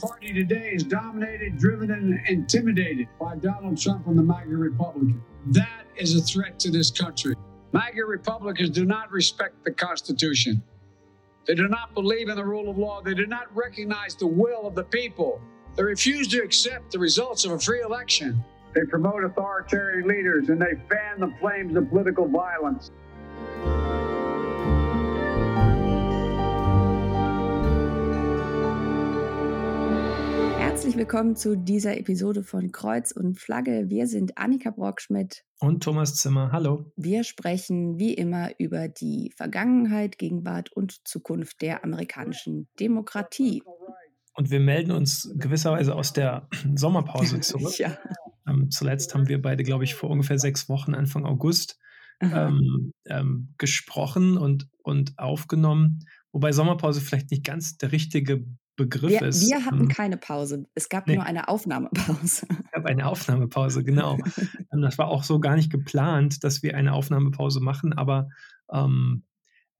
party today is dominated, driven, and intimidated by Donald Trump and the MAGA Republican. That is a threat to this country. MAGA Republicans do not respect the Constitution. They do not believe in the rule of law. They do not recognize the will of the people. They refuse to accept the results of a free election. They promote authoritarian leaders and they fan the flames of political violence. Herzlich willkommen zu dieser Episode von Kreuz und Flagge. Wir sind Annika Brockschmidt und Thomas Zimmer. Hallo. Wir sprechen wie immer über die Vergangenheit, Gegenwart und Zukunft der amerikanischen Demokratie. Und wir melden uns gewisserweise aus der Sommerpause zurück. ja. Ähm, zuletzt haben wir beide, glaube ich, vor ungefähr sechs Wochen, Anfang August, ähm, ähm, gesprochen und, und aufgenommen. Wobei Sommerpause vielleicht nicht ganz der richtige Begriff wir, ist. Wir hatten ähm, keine Pause. Es gab nee. nur eine Aufnahmepause. Es gab eine Aufnahmepause, genau. Ähm, das war auch so gar nicht geplant, dass wir eine Aufnahmepause machen, aber ähm,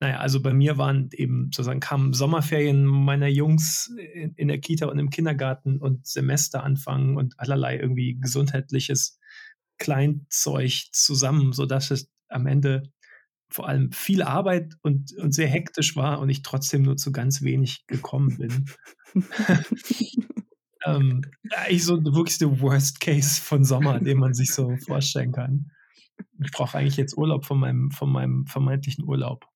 naja, also bei mir waren eben sozusagen kamen Sommerferien meiner Jungs in, in der Kita und im Kindergarten und Semesteranfang und allerlei irgendwie gesundheitliches Kleinzeug zusammen, sodass es am Ende vor allem viel Arbeit und, und sehr hektisch war und ich trotzdem nur zu ganz wenig gekommen bin. ähm, eigentlich so wirklich der Worst Case von Sommer, den man sich so vorstellen kann. Ich brauche eigentlich jetzt Urlaub von meinem, von meinem vermeintlichen Urlaub.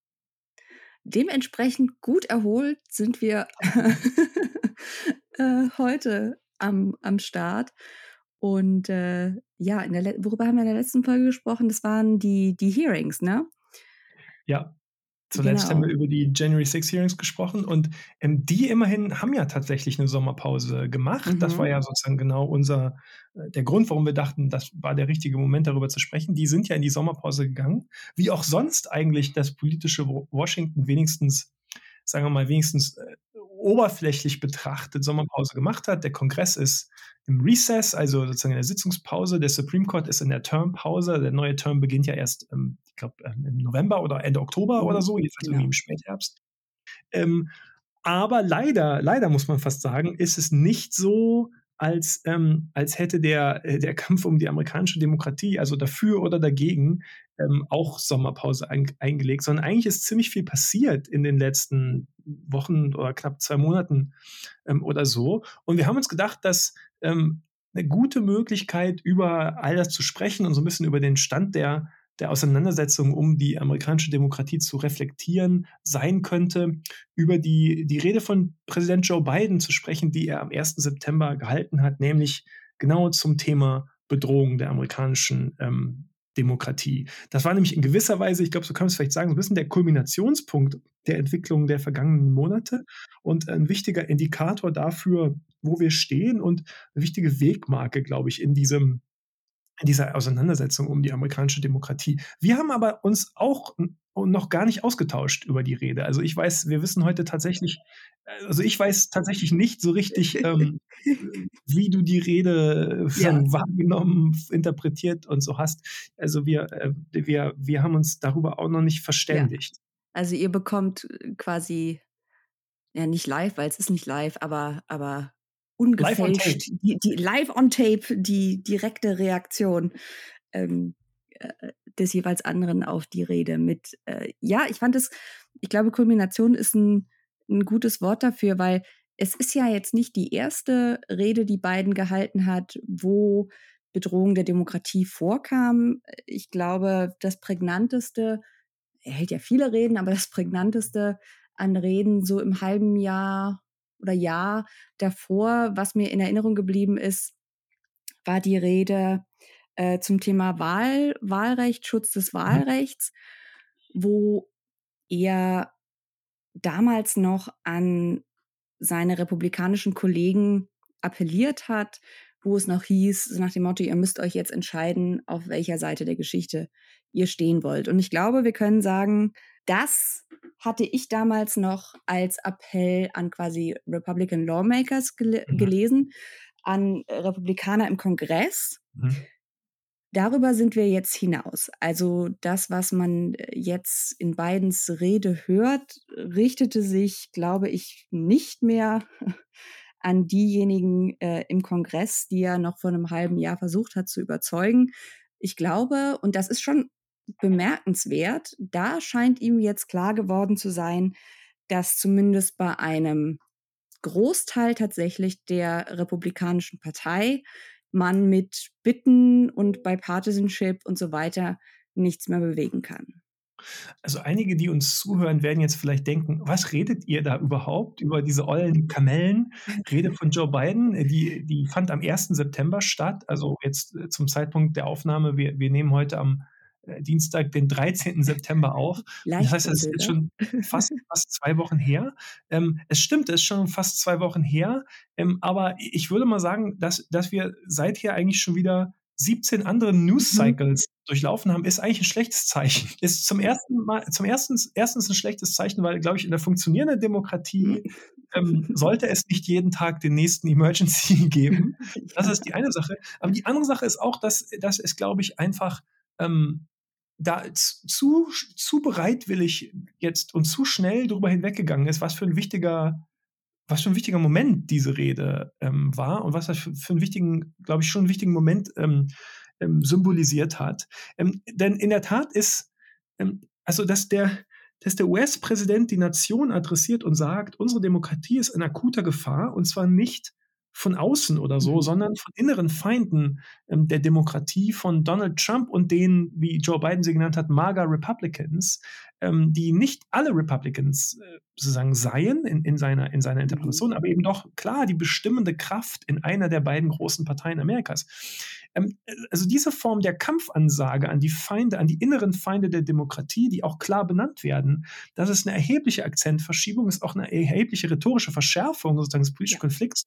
Dementsprechend gut erholt sind wir äh, heute am, am Start. Und äh, ja, worüber haben wir in der letzten Folge gesprochen? Das waren die, die Hearings, ne? Ja, Zuletzt genau. haben wir über die January 6 Hearings gesprochen und ähm, die immerhin haben ja tatsächlich eine Sommerpause gemacht. Mhm. Das war ja mhm. sozusagen genau unser, äh, der Grund, warum wir dachten, das war der richtige Moment, darüber zu sprechen. Die sind ja in die Sommerpause gegangen, wie auch sonst eigentlich das politische Washington wenigstens, sagen wir mal, wenigstens äh, oberflächlich betrachtet Sommerpause gemacht hat. Der Kongress ist im Recess, also sozusagen in der Sitzungspause. Der Supreme Court ist in der Termpause. Der neue Term beginnt ja erst, ähm, ich glaube, ähm, im November oder Ende Oktober mhm. oder so, jedenfalls ja. irgendwie im Spätherbst. Ähm, aber leider, leider muss man fast sagen, ist es nicht so, als, ähm, als hätte der, äh, der Kampf um die amerikanische Demokratie, also dafür oder dagegen, ähm, auch Sommerpause ein, eingelegt, sondern eigentlich ist ziemlich viel passiert in den letzten Wochen oder knapp zwei Monaten ähm, oder so. Und wir haben uns gedacht, dass ähm, eine gute Möglichkeit, über all das zu sprechen und so ein bisschen über den Stand der, der Auseinandersetzung um die amerikanische Demokratie zu reflektieren sein könnte, über die, die Rede von Präsident Joe Biden zu sprechen, die er am 1. September gehalten hat, nämlich genau zum Thema Bedrohung der amerikanischen ähm, Demokratie. Das war nämlich in gewisser Weise, ich glaube, so kann man es vielleicht sagen, so ein bisschen der Kulminationspunkt der Entwicklung der vergangenen Monate und ein wichtiger Indikator dafür, wo wir stehen und eine wichtige Wegmarke, glaube ich, in diesem in dieser Auseinandersetzung um die amerikanische Demokratie. Wir haben aber uns auch noch gar nicht ausgetauscht über die Rede. Also ich weiß, wir wissen heute tatsächlich, also ich weiß tatsächlich nicht so richtig, ähm, wie du die Rede ja. wahrgenommen, interpretiert und so hast. Also wir, äh, wir, wir haben uns darüber auch noch nicht verständigt. Ja. Also ihr bekommt quasi, ja nicht live, weil es ist nicht live, aber, aber ungefälscht, die, die, live on tape, die direkte Reaktion ähm, äh, des jeweils anderen auf die Rede mit, äh, ja, ich fand es, ich glaube, Kulmination ist ein, ein gutes Wort dafür, weil es ist ja jetzt nicht die erste Rede, die Biden gehalten hat, wo Bedrohung der Demokratie vorkam. Ich glaube, das prägnanteste, er hält ja viele Reden, aber das prägnanteste an Reden so im halben Jahr oder Jahr davor, was mir in Erinnerung geblieben ist, war die Rede äh, zum Thema Wahl, Wahlrecht, Schutz des mhm. Wahlrechts, wo er damals noch an seine republikanischen Kollegen appelliert hat, wo es noch hieß, nach dem Motto, ihr müsst euch jetzt entscheiden, auf welcher Seite der Geschichte ihr stehen wollt. Und ich glaube, wir können sagen, das hatte ich damals noch als Appell an quasi Republican Lawmakers gel mhm. gelesen, an Republikaner im Kongress. Mhm. Darüber sind wir jetzt hinaus. Also das, was man jetzt in Bidens Rede hört, richtete sich, glaube ich, nicht mehr an diejenigen äh, im Kongress, die er noch vor einem halben Jahr versucht hat zu überzeugen. Ich glaube, und das ist schon bemerkenswert, da scheint ihm jetzt klar geworden zu sein, dass zumindest bei einem Großteil tatsächlich der Republikanischen Partei man mit Bitten und Bipartisanship und so weiter nichts mehr bewegen kann. Also einige, die uns zuhören, werden jetzt vielleicht denken, was redet ihr da überhaupt über diese ollen Kamellen? Rede von Joe Biden, die, die fand am 1. September statt, also jetzt äh, zum Zeitpunkt der Aufnahme, wir, wir nehmen heute am Dienstag, den 13. September auf. das heißt, es ist schon fast, fast zwei Wochen her. Ähm, es stimmt, es ist schon fast zwei Wochen her. Ähm, aber ich würde mal sagen, dass, dass wir seither eigentlich schon wieder 17 andere News mhm. Mhm. durchlaufen haben, ist eigentlich ein schlechtes Zeichen. Ist zum ersten Mal, zum ersten, erstens ein schlechtes Zeichen, weil, glaube ich, in der funktionierenden Demokratie ähm, sollte es nicht jeden Tag den nächsten Emergency geben. Das ist die eine Sache. Aber die andere Sache ist auch, dass, dass es, glaube ich, einfach ähm, da zu, zu bereitwillig jetzt und zu schnell darüber hinweggegangen ist, was für ein wichtiger, was für ein wichtiger Moment diese Rede ähm, war und was das für, für einen wichtigen, glaube ich, schon einen wichtigen Moment ähm, ähm, symbolisiert hat. Ähm, denn in der Tat ist, ähm, also dass der, dass der US-Präsident die Nation adressiert und sagt, unsere Demokratie ist in akuter Gefahr und zwar nicht von außen oder so, mhm. sondern von inneren Feinden der Demokratie, von Donald Trump und den, wie Joe Biden sie genannt hat, MAGA Republicans, ähm, die nicht alle Republicans äh, sozusagen seien in, in, seiner, in seiner mhm. Interpretation, aber eben doch klar die bestimmende Kraft in einer der beiden großen Parteien Amerikas. Ähm, also diese Form der Kampfansage an die Feinde, an die inneren Feinde der Demokratie, die auch klar benannt werden, das ist eine erhebliche Akzentverschiebung, ist auch eine erhebliche rhetorische Verschärfung sozusagen des politischen. Konflikts.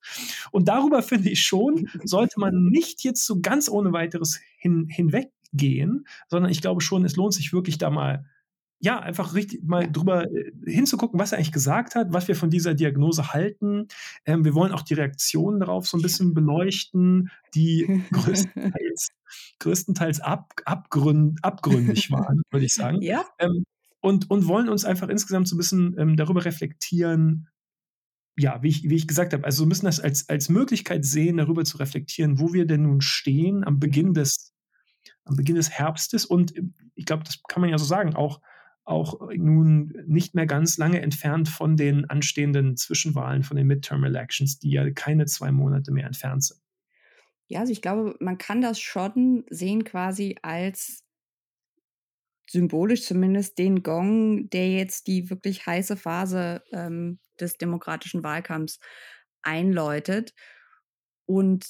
Und darüber finde ich schon, sollte man nicht jetzt so ganz ohne weiteres hin, hinweggehen, sondern ich glaube schon, es lohnt sich wirklich da mal ja, einfach richtig mal drüber äh, hinzugucken, was er eigentlich gesagt hat, was wir von dieser Diagnose halten. Ähm, wir wollen auch die Reaktionen darauf so ein bisschen beleuchten, die größtenteils, größtenteils ab, abgründ, abgründig waren, würde ich sagen. Ja. Ähm, und, und wollen uns einfach insgesamt so ein bisschen ähm, darüber reflektieren, ja, wie ich, wie ich gesagt habe, also wir müssen das als, als Möglichkeit sehen, darüber zu reflektieren, wo wir denn nun stehen am Beginn des, am Beginn des Herbstes. Und äh, ich glaube, das kann man ja so sagen, auch auch nun nicht mehr ganz lange entfernt von den anstehenden Zwischenwahlen, von den Midterm Elections, die ja keine zwei Monate mehr entfernt sind. Ja, also ich glaube, man kann das schon sehen quasi als symbolisch zumindest den Gong, der jetzt die wirklich heiße Phase ähm, des demokratischen Wahlkampfs einläutet und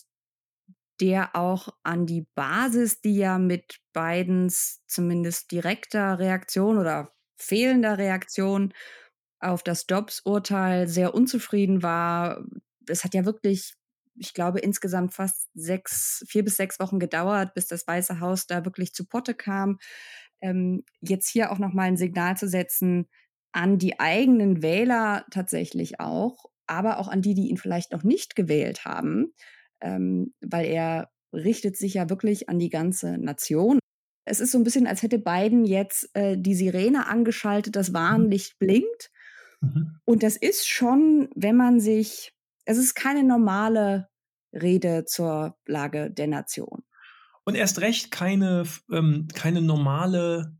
der auch an die Basis, die ja mit Bidens zumindest direkter Reaktion oder fehlender Reaktion auf das Dobbs-Urteil sehr unzufrieden war. Es hat ja wirklich, ich glaube, insgesamt fast sechs, vier bis sechs Wochen gedauert, bis das Weiße Haus da wirklich zu Potte kam. Ähm, jetzt hier auch nochmal ein Signal zu setzen an die eigenen Wähler tatsächlich auch, aber auch an die, die ihn vielleicht noch nicht gewählt haben, ähm, weil er richtet sich ja wirklich an die ganze Nation. Es ist so ein bisschen, als hätte Biden jetzt äh, die Sirene angeschaltet, das mhm. Warnlicht blinkt. Mhm. Und das ist schon, wenn man sich, es ist keine normale Rede zur Lage der Nation. Und erst recht keine, ähm, keine normale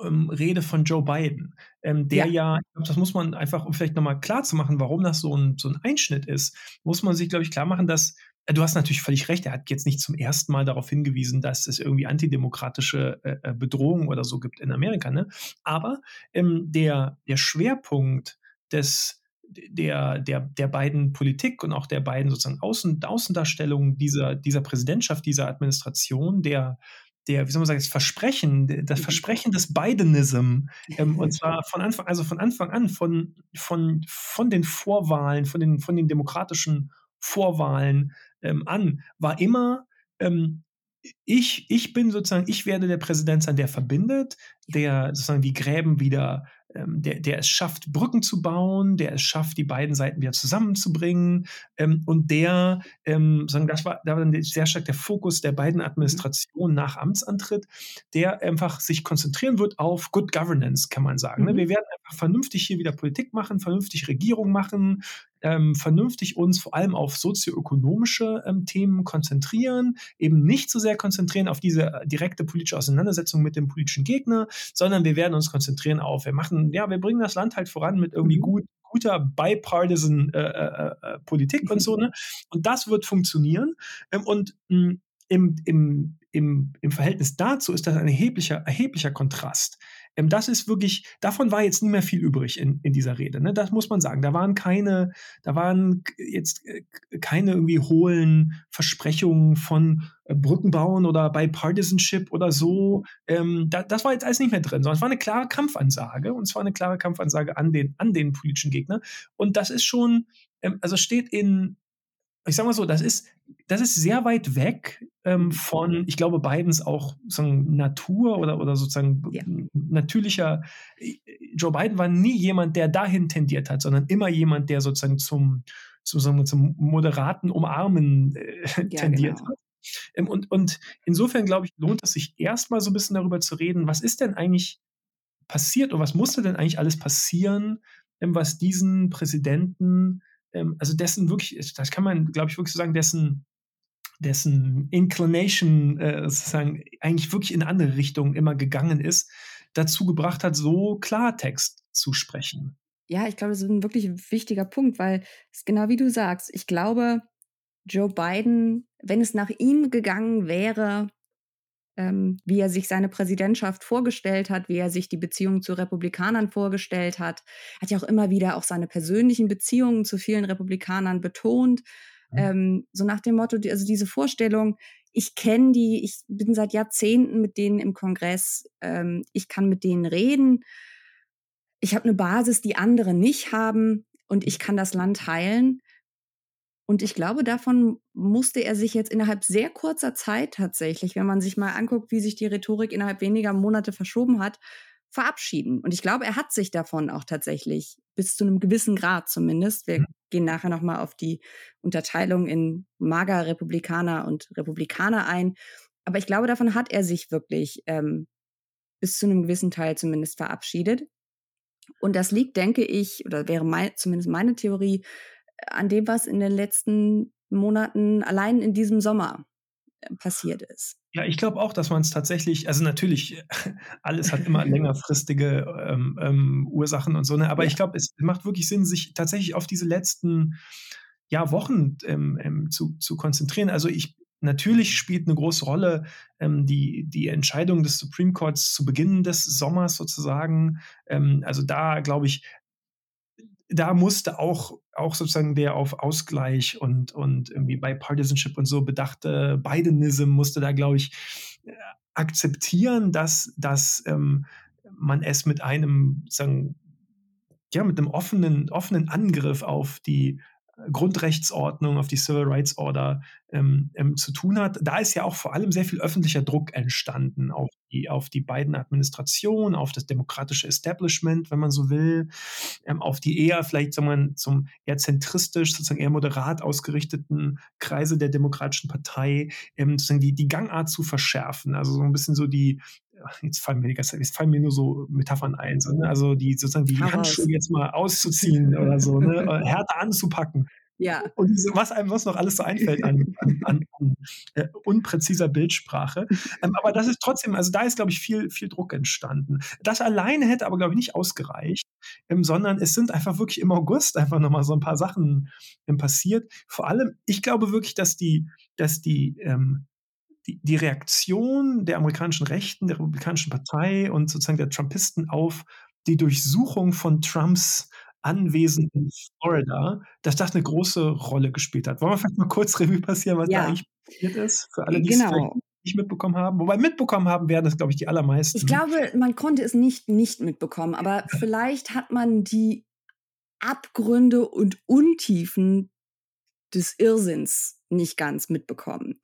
ähm, Rede von Joe Biden, ähm, der ja, ja glaub, das muss man einfach, um vielleicht nochmal klar zu machen, warum das so ein, so ein Einschnitt ist, muss man sich, glaube ich, klar machen, dass Du hast natürlich völlig recht. Er hat jetzt nicht zum ersten Mal darauf hingewiesen, dass es irgendwie antidemokratische äh, äh Bedrohungen oder so gibt in Amerika. Ne? Aber ähm, der, der Schwerpunkt des, der, der, der beiden Politik und auch der beiden sozusagen Außen, Außendarstellungen dieser, dieser Präsidentschaft, dieser Administration, der, der, wie soll man sagen, das Versprechen, das mhm. Versprechen des Bidenism, ähm, und zwar von Anfang, also von Anfang an, von, von, von den Vorwahlen, von den, von den demokratischen Vorwahlen ähm, an, war immer, ähm, ich, ich bin sozusagen, ich werde der Präsident sein, der verbindet, der sozusagen die Gräben wieder, ähm, der, der es schafft, Brücken zu bauen, der es schafft, die beiden Seiten wieder zusammenzubringen ähm, und der, ähm, sagen, das war, da war dann sehr stark der Fokus der beiden mhm. Administrationen nach Amtsantritt, der einfach sich konzentrieren wird auf Good Governance, kann man sagen. Ne? Mhm. Wir werden einfach vernünftig hier wieder Politik machen, vernünftig Regierung machen, ähm, vernünftig uns vor allem auf sozioökonomische ähm, Themen konzentrieren, eben nicht so sehr konzentrieren auf diese äh, direkte politische Auseinandersetzung mit dem politischen Gegner, sondern wir werden uns konzentrieren auf, wir machen, ja, wir bringen das Land halt voran mit irgendwie mhm. gut, guter bipartisan äh, äh, äh, Politik und so, ne? Und das wird funktionieren. Ähm, und mh, hm, im, im, im, im Verhältnis dazu ist das ein erheblicher, erheblicher Kontrast. Ähm, das ist wirklich, davon war jetzt nicht mehr viel übrig in, in dieser Rede. Ne? Das muss man sagen. Da waren keine, da waren jetzt äh, keine irgendwie hohlen Versprechungen von äh, Brückenbauen oder Bipartisanship oder so. Ähm, da, das war jetzt alles nicht mehr drin, sondern es war eine klare Kampfansage und zwar eine klare Kampfansage an den, an den politischen Gegner. Und das ist schon, ähm, also steht in, ich sag mal so, das ist, das ist sehr weit weg ähm, von, ich glaube, Bidens auch sozusagen Natur oder, oder sozusagen ja. natürlicher. Äh, Joe Biden war nie jemand, der dahin tendiert hat, sondern immer jemand, der sozusagen zum, zum, zum moderaten Umarmen äh, ja, tendiert genau. hat. Ähm, und, und insofern, glaube ich, lohnt es sich erstmal so ein bisschen darüber zu reden, was ist denn eigentlich passiert oder was musste denn eigentlich alles passieren, ähm, was diesen Präsidenten ähm, also dessen wirklich, das kann man, glaube ich, wirklich so sagen, dessen, dessen Inclination äh, sozusagen eigentlich wirklich in andere Richtung immer gegangen ist, dazu gebracht hat, so Klartext zu sprechen. Ja, ich glaube, das ist ein wirklich wichtiger Punkt, weil es genau wie du sagst, ich glaube, Joe Biden, wenn es nach ihm gegangen wäre, ähm, wie er sich seine Präsidentschaft vorgestellt hat, wie er sich die Beziehung zu Republikanern vorgestellt hat. Hat ja auch immer wieder auch seine persönlichen Beziehungen zu vielen Republikanern betont. Mhm. Ähm, so nach dem Motto, also diese Vorstellung, ich kenne die, ich bin seit Jahrzehnten mit denen im Kongress, ähm, ich kann mit denen reden, ich habe eine Basis, die andere nicht haben und ich kann das Land heilen. Und ich glaube, davon musste er sich jetzt innerhalb sehr kurzer Zeit tatsächlich, wenn man sich mal anguckt, wie sich die Rhetorik innerhalb weniger Monate verschoben hat, verabschieden. Und ich glaube, er hat sich davon auch tatsächlich bis zu einem gewissen Grad zumindest. Wir mhm. gehen nachher nochmal auf die Unterteilung in mager Republikaner und Republikaner ein. Aber ich glaube, davon hat er sich wirklich ähm, bis zu einem gewissen Teil zumindest verabschiedet. Und das liegt, denke ich, oder wäre mein, zumindest meine Theorie, an dem, was in den letzten Monaten allein in diesem Sommer äh, passiert ist. Ja, ich glaube auch, dass man es tatsächlich, also natürlich, alles hat immer längerfristige ähm, ähm, Ursachen und so, ne? aber ja. ich glaube, es macht wirklich Sinn, sich tatsächlich auf diese letzten ja, Wochen ähm, ähm, zu, zu konzentrieren. Also ich, natürlich spielt eine große Rolle ähm, die, die Entscheidung des Supreme Courts zu Beginn des Sommers sozusagen. Ähm, also da, glaube ich, da musste auch, auch sozusagen der auf Ausgleich und, und irgendwie bei Partisanship und so bedachte Bidenism musste da, glaube ich, äh, akzeptieren, dass, dass ähm, man es mit einem, sagen, ja, mit einem offenen, offenen Angriff auf die Grundrechtsordnung, auf die Civil Rights Order ähm, ähm, zu tun hat. Da ist ja auch vor allem sehr viel öffentlicher Druck entstanden auf die, auf die beiden Administrationen, auf das demokratische Establishment, wenn man so will, ähm, auf die eher vielleicht sagen wir, zum eher zentristisch, sozusagen eher moderat ausgerichteten Kreise der Demokratischen Partei, ähm, sozusagen die, die Gangart zu verschärfen. Also so ein bisschen so die, jetzt fallen mir, jetzt fallen mir nur so Metaphern ein, so, ne? also die sozusagen die, Handschuhe jetzt mal auszuziehen oder so, ne? Äh, härter anzupacken. Ja. Und was einem was noch alles so einfällt an, an, an, an äh, unpräziser Bildsprache. Ähm, aber das ist trotzdem, also da ist, glaube ich, viel, viel Druck entstanden. Das alleine hätte aber, glaube ich, nicht ausgereicht, ähm, sondern es sind einfach wirklich im August einfach nochmal so ein paar Sachen ähm, passiert. Vor allem, ich glaube wirklich, dass die, dass die ähm, die, die Reaktion der amerikanischen Rechten, der Republikanischen Partei und sozusagen der Trumpisten auf die Durchsuchung von Trumps Anwesen in Florida, dass das eine große Rolle gespielt hat. Wollen wir vielleicht mal kurz Revue passieren, was ja. da eigentlich passiert ist, für alle, die genau. es vielleicht nicht mitbekommen haben? Wobei mitbekommen haben werden das, glaube ich, die allermeisten. Ich glaube, man konnte es nicht nicht mitbekommen, aber vielleicht hat man die Abgründe und Untiefen des Irrsinns nicht ganz mitbekommen.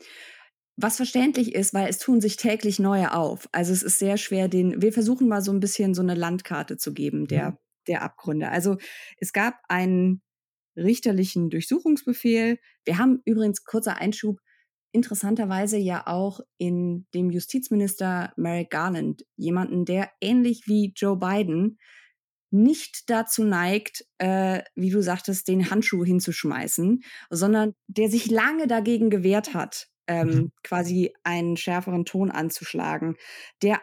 Was verständlich ist, weil es tun sich täglich neue auf. Also es ist sehr schwer, den, wir versuchen mal so ein bisschen so eine Landkarte zu geben der, mhm. der Abgründe. Also es gab einen richterlichen Durchsuchungsbefehl. Wir haben übrigens, kurzer Einschub, interessanterweise ja auch in dem Justizminister Merrick Garland jemanden, der ähnlich wie Joe Biden nicht dazu neigt, äh, wie du sagtest, den Handschuh hinzuschmeißen, sondern der sich lange dagegen gewehrt hat, ähm, mhm. quasi einen schärferen Ton anzuschlagen, der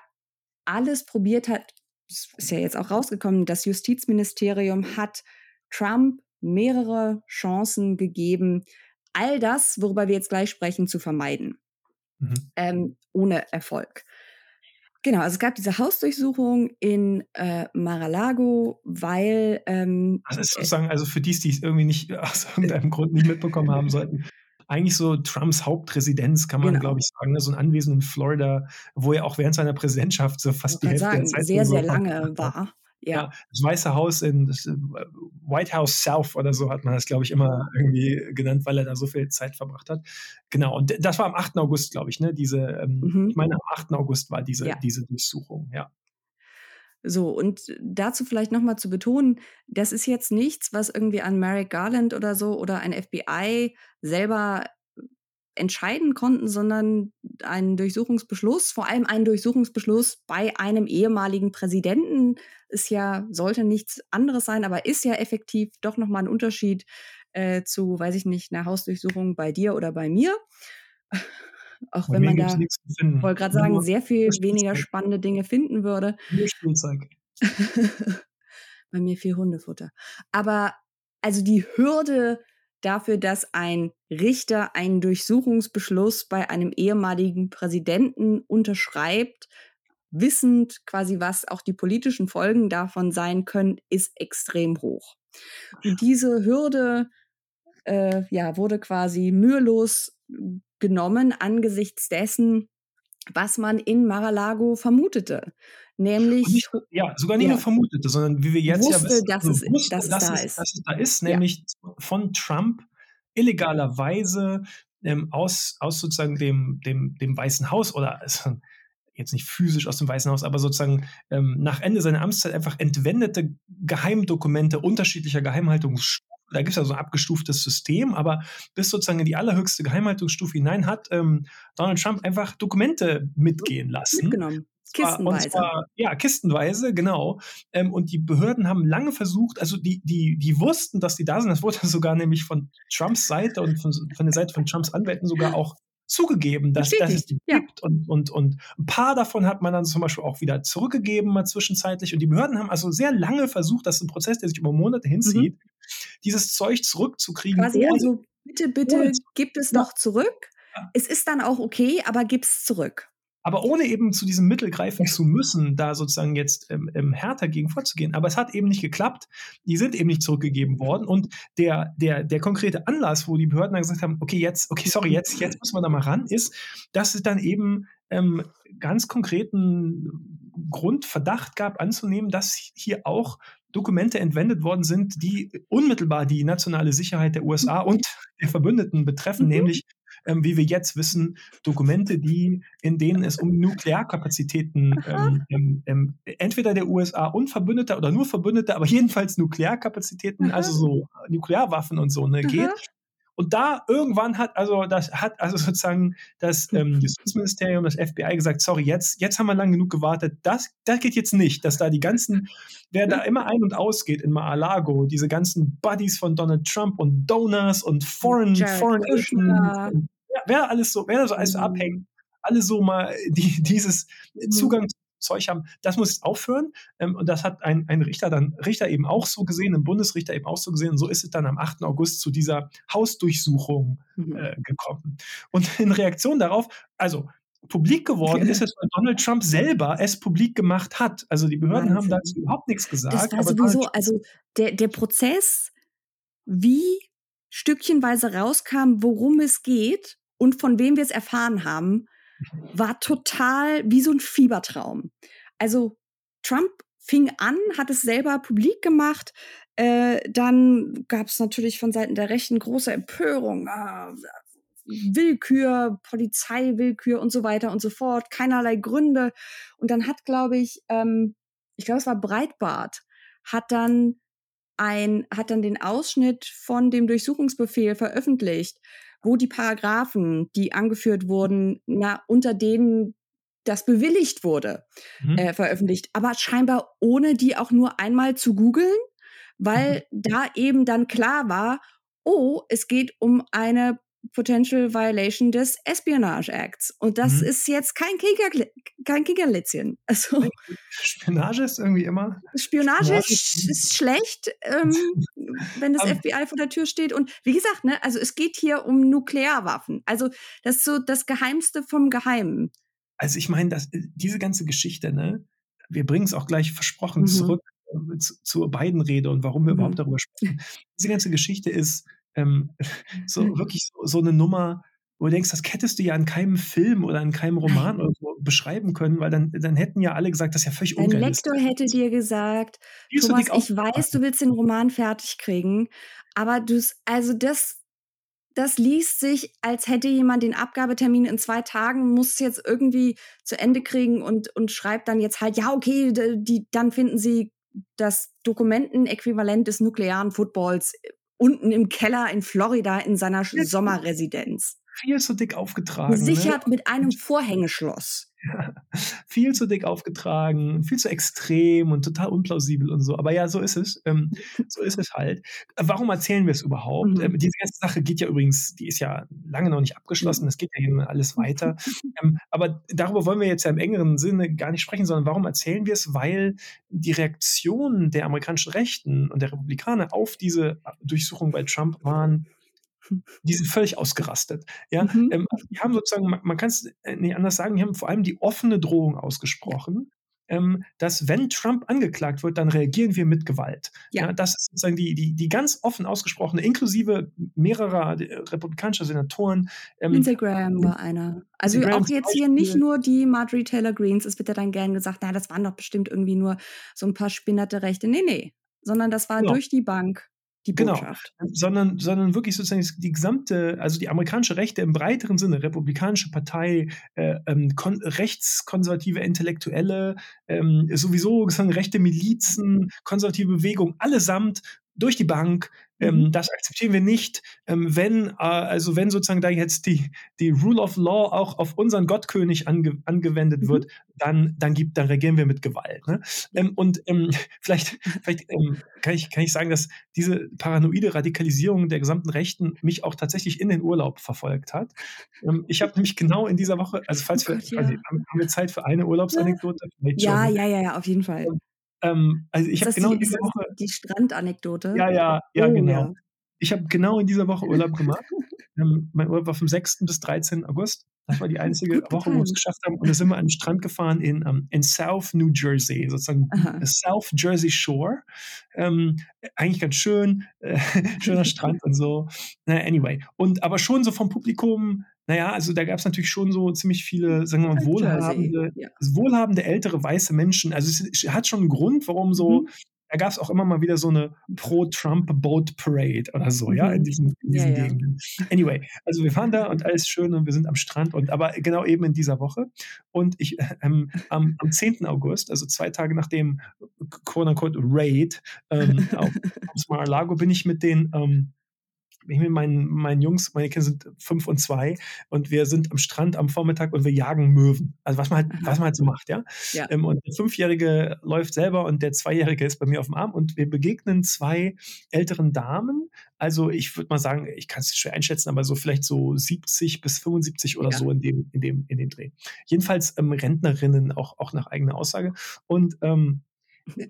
alles probiert hat, ist ja jetzt auch rausgekommen, das Justizministerium hat Trump mehrere Chancen gegeben, all das, worüber wir jetzt gleich sprechen, zu vermeiden. Mhm. Ähm, ohne Erfolg. Genau, also es gab diese Hausdurchsuchung in äh, Mar-a-Lago, weil. Ähm, ist sozusagen, also für die, die es irgendwie nicht aus irgendeinem Grund nicht mitbekommen haben sollten, eigentlich so Trumps Hauptresidenz, kann man, genau. glaube ich, sagen. Ne? So ein Anwesen in Florida, wo er auch während seiner Präsidentschaft so fast die Hälfte sagen, der Zeit sehr, sehr lange war. Ja. ja. das Weiße Haus in das äh, White House South oder so hat man das, glaube ich, immer irgendwie genannt, weil er da so viel Zeit verbracht hat. Genau, und das war am 8. August, glaube ich, ne? Diese, ähm, mhm. ich meine, am 8. August war diese, ja. diese Durchsuchung, ja. So, und dazu vielleicht nochmal zu betonen, das ist jetzt nichts, was irgendwie an Merrick Garland oder so oder ein FBI selber entscheiden konnten, sondern einen Durchsuchungsbeschluss, vor allem einen Durchsuchungsbeschluss bei einem ehemaligen Präsidenten, ist ja, sollte nichts anderes sein, aber ist ja effektiv doch nochmal ein Unterschied äh, zu, weiß ich nicht, einer Hausdurchsuchung bei dir oder bei mir. Auch bei wenn man da, wollte gerade sagen, sehr viel weniger spannende Dinge finden würde. Nur Spielzeug. bei mir viel Hundefutter. Aber also die Hürde, dafür, dass ein Richter einen Durchsuchungsbeschluss bei einem ehemaligen Präsidenten unterschreibt, wissend quasi, was auch die politischen Folgen davon sein können, ist extrem hoch. Und diese Hürde äh, ja, wurde quasi mühelos genommen angesichts dessen, was man in Mar-a-Lago vermutete. Nämlich. Nicht, ja, sogar nicht ja, nur vermutete, sondern wie wir jetzt wusste, ja wissen, dass, es, wusste, dass, dass, es da ist, ist. Dass es da ist, nämlich ja. von Trump illegalerweise ähm, aus, aus sozusagen dem, dem, dem Weißen Haus oder also jetzt nicht physisch aus dem Weißen Haus, aber sozusagen ähm, nach Ende seiner Amtszeit einfach entwendete Geheimdokumente unterschiedlicher Geheimhaltungsstufen da gibt es ja so ein abgestuftes System, aber bis sozusagen in die allerhöchste Geheimhaltungsstufe hinein hat ähm, Donald Trump einfach Dokumente mitgehen lassen. Mitgenommen. Kistenweise. Zwar, ja, kistenweise, genau. Ähm, und die Behörden haben lange versucht, also die, die, die wussten, dass die da sind. Das wurde sogar nämlich von Trumps Seite und von, von der Seite von Trumps Anwälten sogar auch zugegeben, dass, dass es die ja. gibt. Und, und, und ein paar davon hat man dann zum Beispiel auch wieder zurückgegeben, mal zwischenzeitlich. Und die Behörden haben also sehr lange versucht, dass ein Prozess, der sich über Monate hinzieht, mhm. dieses Zeug zurückzukriegen. Quasi ohne, also, bitte, bitte, gib es doch zurück. Ja. Es ist dann auch okay, aber gib es zurück. Aber ohne eben zu diesem Mittel greifen zu müssen, da sozusagen jetzt ähm, ähm, härter gegen vorzugehen. Aber es hat eben nicht geklappt. Die sind eben nicht zurückgegeben worden. Und der, der, der konkrete Anlass, wo die Behörden dann gesagt haben, okay, jetzt, okay, sorry, jetzt, jetzt müssen wir da mal ran, ist, dass es dann eben ähm, ganz konkreten Grundverdacht gab anzunehmen, dass hier auch Dokumente entwendet worden sind, die unmittelbar die nationale Sicherheit der USA und der Verbündeten betreffen, mhm. nämlich ähm, wie wir jetzt wissen, Dokumente, die, in denen es um Nuklearkapazitäten ähm, ähm, ähm, entweder der USA und Verbündeter oder nur Verbündete, aber jedenfalls Nuklearkapazitäten, Aha. also so Nuklearwaffen und so, ne, geht. Und da irgendwann hat also das hat also sozusagen das ähm, Justizministerium, das FBI gesagt, sorry, jetzt jetzt haben wir lang genug gewartet. Das das geht jetzt nicht, dass da die ganzen wer da immer ein und ausgeht in Mar-a-Lago, diese ganzen Buddies von Donald Trump und Donors und Foreign Jared Foreign Agents, wer alles so, wer da so alles mhm. abhängt, alle so mal die, dieses mhm. Zugang zu Zeug haben, das muss aufhören. Ähm, und das hat ein, ein Richter dann, Richter eben auch so gesehen, ein Bundesrichter eben auch so gesehen. Und so ist es dann am 8. August zu dieser Hausdurchsuchung mhm. äh, gekommen. Und in Reaktion darauf, also publik geworden ist es, weil Donald Trump selber es publik gemacht hat. Also die Behörden Wahnsinn. haben dazu überhaupt nichts gesagt. Das war sowieso, also der, der Prozess, wie stückchenweise rauskam, worum es geht, und von wem wir es erfahren haben, war total wie so ein Fiebertraum. Also Trump fing an, hat es selber publik gemacht. Äh, dann gab es natürlich von Seiten der Rechten große Empörung. Äh, Willkür, Polizeiwillkür und so weiter und so fort, keinerlei Gründe. Und dann hat, glaube ich, ähm, ich glaube, es war Breitbart, hat dann ein, hat dann den Ausschnitt von dem Durchsuchungsbefehl veröffentlicht, wo die Paragraphen, die angeführt wurden, na, unter denen das bewilligt wurde, mhm. äh, veröffentlicht. Aber scheinbar ohne die auch nur einmal zu googeln, weil mhm. da eben dann klar war, oh, es geht um eine Potential Violation des Espionage Acts. Und das mhm. ist jetzt kein, Kicker, kein Kickerlitzchen. Also, Spionage ist irgendwie immer. Spionage, Spionage ist, ist schlecht, ähm, wenn das FBI vor der Tür steht. Und wie gesagt, ne, also es geht hier um Nuklearwaffen. Also das ist so das Geheimste vom Geheimen. Also ich meine, diese ganze Geschichte, ne, wir bringen es auch gleich versprochen mhm. zurück äh, zu, zur beiden Rede und warum wir mhm. überhaupt darüber sprechen. Diese ganze Geschichte ist ähm, so wirklich so, so, eine Nummer, wo du denkst, das hättest du ja in keinem Film oder in keinem Roman so beschreiben können, weil dann, dann hätten ja alle gesagt, das ist ja völlig ungeil. Ein Lektor hätte dir gesagt, Thomas, ich weiß, du willst den Roman fertig kriegen, aber du, also das, das liest sich, als hätte jemand den Abgabetermin in zwei Tagen, muss es jetzt irgendwie zu Ende kriegen und, und schreibt dann jetzt halt, ja, okay, die, dann finden sie das Dokumentenäquivalent des nuklearen Footballs unten im Keller in Florida in seiner Sommerresidenz. Viel zu dick aufgetragen. Gesichert ne? mit einem Vorhängeschloss. Ja, viel zu dick aufgetragen, viel zu extrem und total unplausibel und so. Aber ja, so ist es. Ähm, so ist es halt. Warum erzählen wir es überhaupt? Mhm. Ähm, diese ganze Sache geht ja übrigens, die ist ja lange noch nicht abgeschlossen. Es geht ja hier alles weiter. ähm, aber darüber wollen wir jetzt ja im engeren Sinne gar nicht sprechen, sondern warum erzählen wir es? Weil die Reaktionen der amerikanischen Rechten und der Republikaner auf diese Durchsuchung bei Trump waren die sind völlig ausgerastet. Ja, mhm. ähm, die haben sozusagen, man, man kann es äh, nicht anders sagen, die haben vor allem die offene Drohung ausgesprochen. Ähm, dass wenn Trump angeklagt wird, dann reagieren wir mit Gewalt. Ja. ja das ist sozusagen die, die, die ganz offen ausgesprochene, inklusive mehrerer äh, republikanischer Senatoren. Ähm, Instagram war einer. Also Instagram auch jetzt hier nicht nur die Marjorie Taylor Greens, es wird ja dann gern gesagt, naja, das waren doch bestimmt irgendwie nur so ein paar spinnerte Rechte. Nee, nee. Sondern das war genau. durch die Bank die genau. Botschaft. Genau, sondern, sondern wirklich sozusagen die gesamte, also die amerikanische Rechte im breiteren Sinne, Republikanische Partei, äh, ähm, rechtskonservative Intellektuelle, ähm, sowieso sozusagen rechte Milizen, konservative Bewegung, allesamt durch die Bank. Ähm, mhm. das akzeptieren wir nicht. Ähm, wenn, äh, also wenn sozusagen da jetzt die, die Rule of Law auch auf unseren Gottkönig ange, angewendet mhm. wird, dann, dann gibt, dann regieren wir mit Gewalt. Ne? Ähm, und ähm, vielleicht, vielleicht ähm, kann, ich, kann ich sagen, dass diese paranoide Radikalisierung der gesamten Rechten mich auch tatsächlich in den Urlaub verfolgt hat. Ähm, ich habe nämlich genau in dieser Woche, also falls oh wir, ja. also, haben wir Zeit für eine Urlaubsanekdote? Ja, ja, ja, ja, auf jeden Fall. Ähm, also ich habe genau die, diese Woche. Die Strandanekdote. Ja, ja, ja, oh, genau. Ja. Ich habe genau in dieser Woche Urlaub gemacht. ähm, mein Urlaub war vom 6. bis 13. August. Das war die einzige Woche, wo wir es geschafft haben. Und da sind wir an den Strand gefahren in, um, ähm, in South New Jersey, sozusagen. South Jersey Shore. Ähm, eigentlich ganz schön, äh, schöner Strand und so. Anyway. Und aber schon so vom Publikum naja, also da gab es natürlich schon so ziemlich viele, sagen wir mal, wohlhabende, ja. wohlhabende ältere weiße Menschen. Also es hat schon einen Grund, warum so, mhm. da gab es auch immer mal wieder so eine Pro-Trump-Boat-Parade oder so, ja, in mhm. diesen, in diesen ja, Gegenden. Anyway, also wir fahren da und alles schön und wir sind am Strand und aber genau eben in dieser Woche. Und ich ähm, am, am 10. August, also zwei Tage nach dem quote-unquote Raid ähm, auf, auf Mar-a-Lago, bin ich mit den ähm, ich mit meinen, meinen Jungs, meine Kinder sind fünf und zwei und wir sind am Strand am Vormittag und wir jagen Möwen. Also was man halt, was man halt so macht, ja. ja. Ähm, und der Fünfjährige läuft selber und der Zweijährige ist bei mir auf dem Arm und wir begegnen zwei älteren Damen. Also ich würde mal sagen, ich kann es schwer einschätzen, aber so vielleicht so 70 bis 75 oder ja. so in dem, in dem, in dem Dreh. Jedenfalls ähm, Rentnerinnen, auch, auch nach eigener Aussage. Und ähm,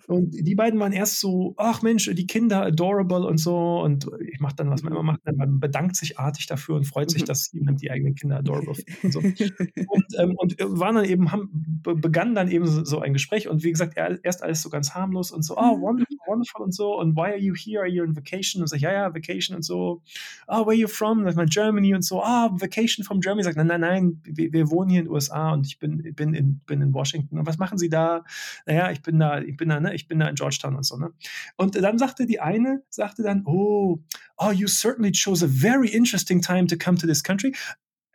und die beiden waren erst so, ach Mensch, die Kinder adorable und so. Und ich mache dann, was man immer macht, man bedankt sich artig dafür und freut sich, mhm. dass jemand die eigenen Kinder adorable findet und so. Und, ähm, und waren dann eben, haben, begann dann eben so ein Gespräch und wie gesagt, erst alles so ganz harmlos und so, oh, wonderful, wonderful und so. Und why are you here? Are you on vacation? Und sag, ja, ja, vacation und so. Oh, where are you from? Sag mal, Germany und so, ah, oh, vacation from Germany. Sag, nein, nein, nein, wir, wir, wohnen hier in den USA und ich bin, bin, in, bin in Washington. Und was machen Sie da? Naja, ich bin da, ich bin bin da, ne, ich bin da in Georgetown und so, ne? Und dann sagte die eine, sagte dann, oh, oh, you certainly chose a very interesting time to come to this country.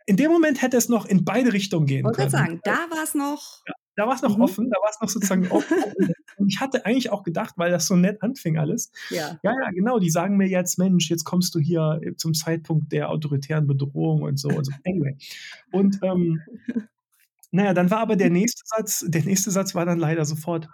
In dem Moment hätte es noch in beide Richtungen gehen können. Ich sagen, da war es noch. Ja, da war es noch mhm. offen, da war es noch sozusagen offen. Und ich hatte eigentlich auch gedacht, weil das so nett anfing alles. Ja. ja, ja, genau. Die sagen mir jetzt, Mensch, jetzt kommst du hier zum Zeitpunkt der autoritären Bedrohung und so. Und so. Anyway. Und ähm, naja, dann war aber der nächste Satz, der nächste Satz war dann leider sofort,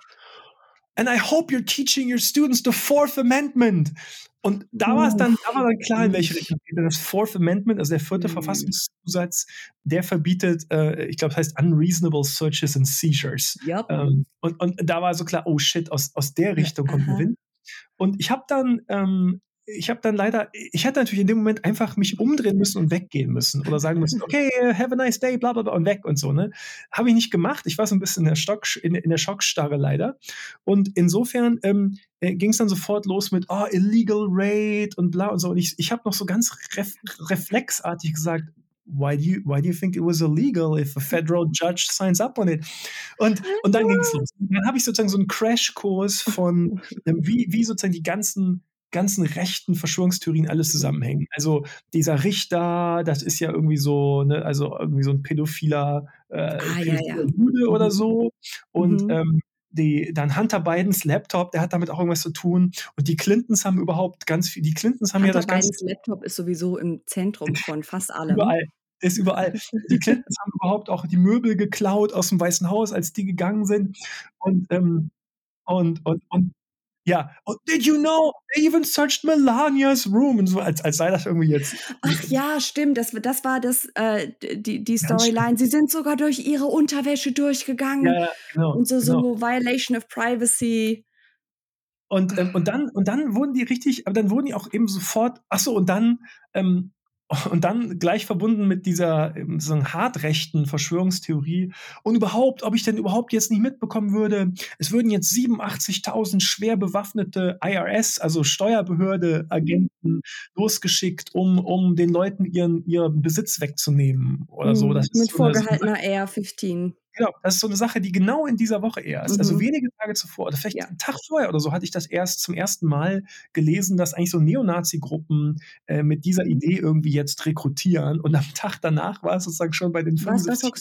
And I hope you're teaching your students the Fourth Amendment. Und da war es dann, da war dann klar, in welche Richtung geht. Das Fourth Amendment, also der vierte mhm. Verfassungszusatz, der verbietet, äh, ich glaube, das heißt Unreasonable Searches and Seizures. Yep. Ähm, und, und da war so klar, oh shit, aus, aus der Richtung kommt ein Wind. Und ich habe dann ähm, ich habe dann leider, ich hätte natürlich in dem Moment einfach mich umdrehen müssen und weggehen müssen oder sagen müssen, okay, have a nice day, bla bla bla und weg und so, ne? Habe ich nicht gemacht. Ich war so ein bisschen in der, Stock, in, in der Schockstarre leider. Und insofern ähm, äh, ging es dann sofort los mit, oh, illegal raid und bla und so. Und ich, ich habe noch so ganz ref, reflexartig gesagt, why do you why do you think it was illegal if a federal judge signs up on it? Und, und dann ging es los. Dann habe ich sozusagen so einen Crashkurs von ähm, wie, wie sozusagen die ganzen ganzen rechten Verschwörungstheorien alles zusammenhängen. Also dieser Richter, das ist ja irgendwie so, ne, also irgendwie so ein pädophiler, äh, ah, pädophiler ja, ja. Jude oder mhm. so. Und mhm. ähm, die, dann Hunter Bidens Laptop, der hat damit auch irgendwas zu tun. Und die Clintons haben überhaupt ganz viel, die Clintons haben Hunter ja das Bidens ganze, Laptop ist sowieso im Zentrum von fast allem. Überall. ist überall. Die Clintons haben überhaupt auch die Möbel geklaut aus dem Weißen Haus, als die gegangen sind. Und, ähm, und, und, und ja, oh, did you know they even searched Melania's room? Und so, als, als sei das irgendwie jetzt. Ach ja, stimmt. Das, das war das, äh, die, die Storyline. Sie sind sogar durch ihre Unterwäsche durchgegangen. Ja, ja genau. Und so, so genau. Violation of Privacy. Und, ähm, und, dann, und dann wurden die richtig, aber dann wurden die auch eben sofort, ach so, und dann ähm, und dann gleich verbunden mit dieser ähm, so hartrechten Verschwörungstheorie und überhaupt, ob ich denn überhaupt jetzt nicht mitbekommen würde, es würden jetzt 87.000 schwer bewaffnete IRS, also Steuerbehörde, Agenten losgeschickt, um, um den Leuten ihren, ihren Besitz wegzunehmen oder so. Mhm, das mit vorgehaltener AR-15. Genau, das ist so eine Sache, die genau in dieser Woche erst, also mhm. also wenige Tage zuvor, oder vielleicht ja. einen Tag vorher oder so, hatte ich das erst zum ersten Mal gelesen, dass eigentlich so Neonazi-Gruppen äh, mit dieser Idee irgendwie jetzt rekrutieren. Und am Tag danach war es sozusagen schon bei den 75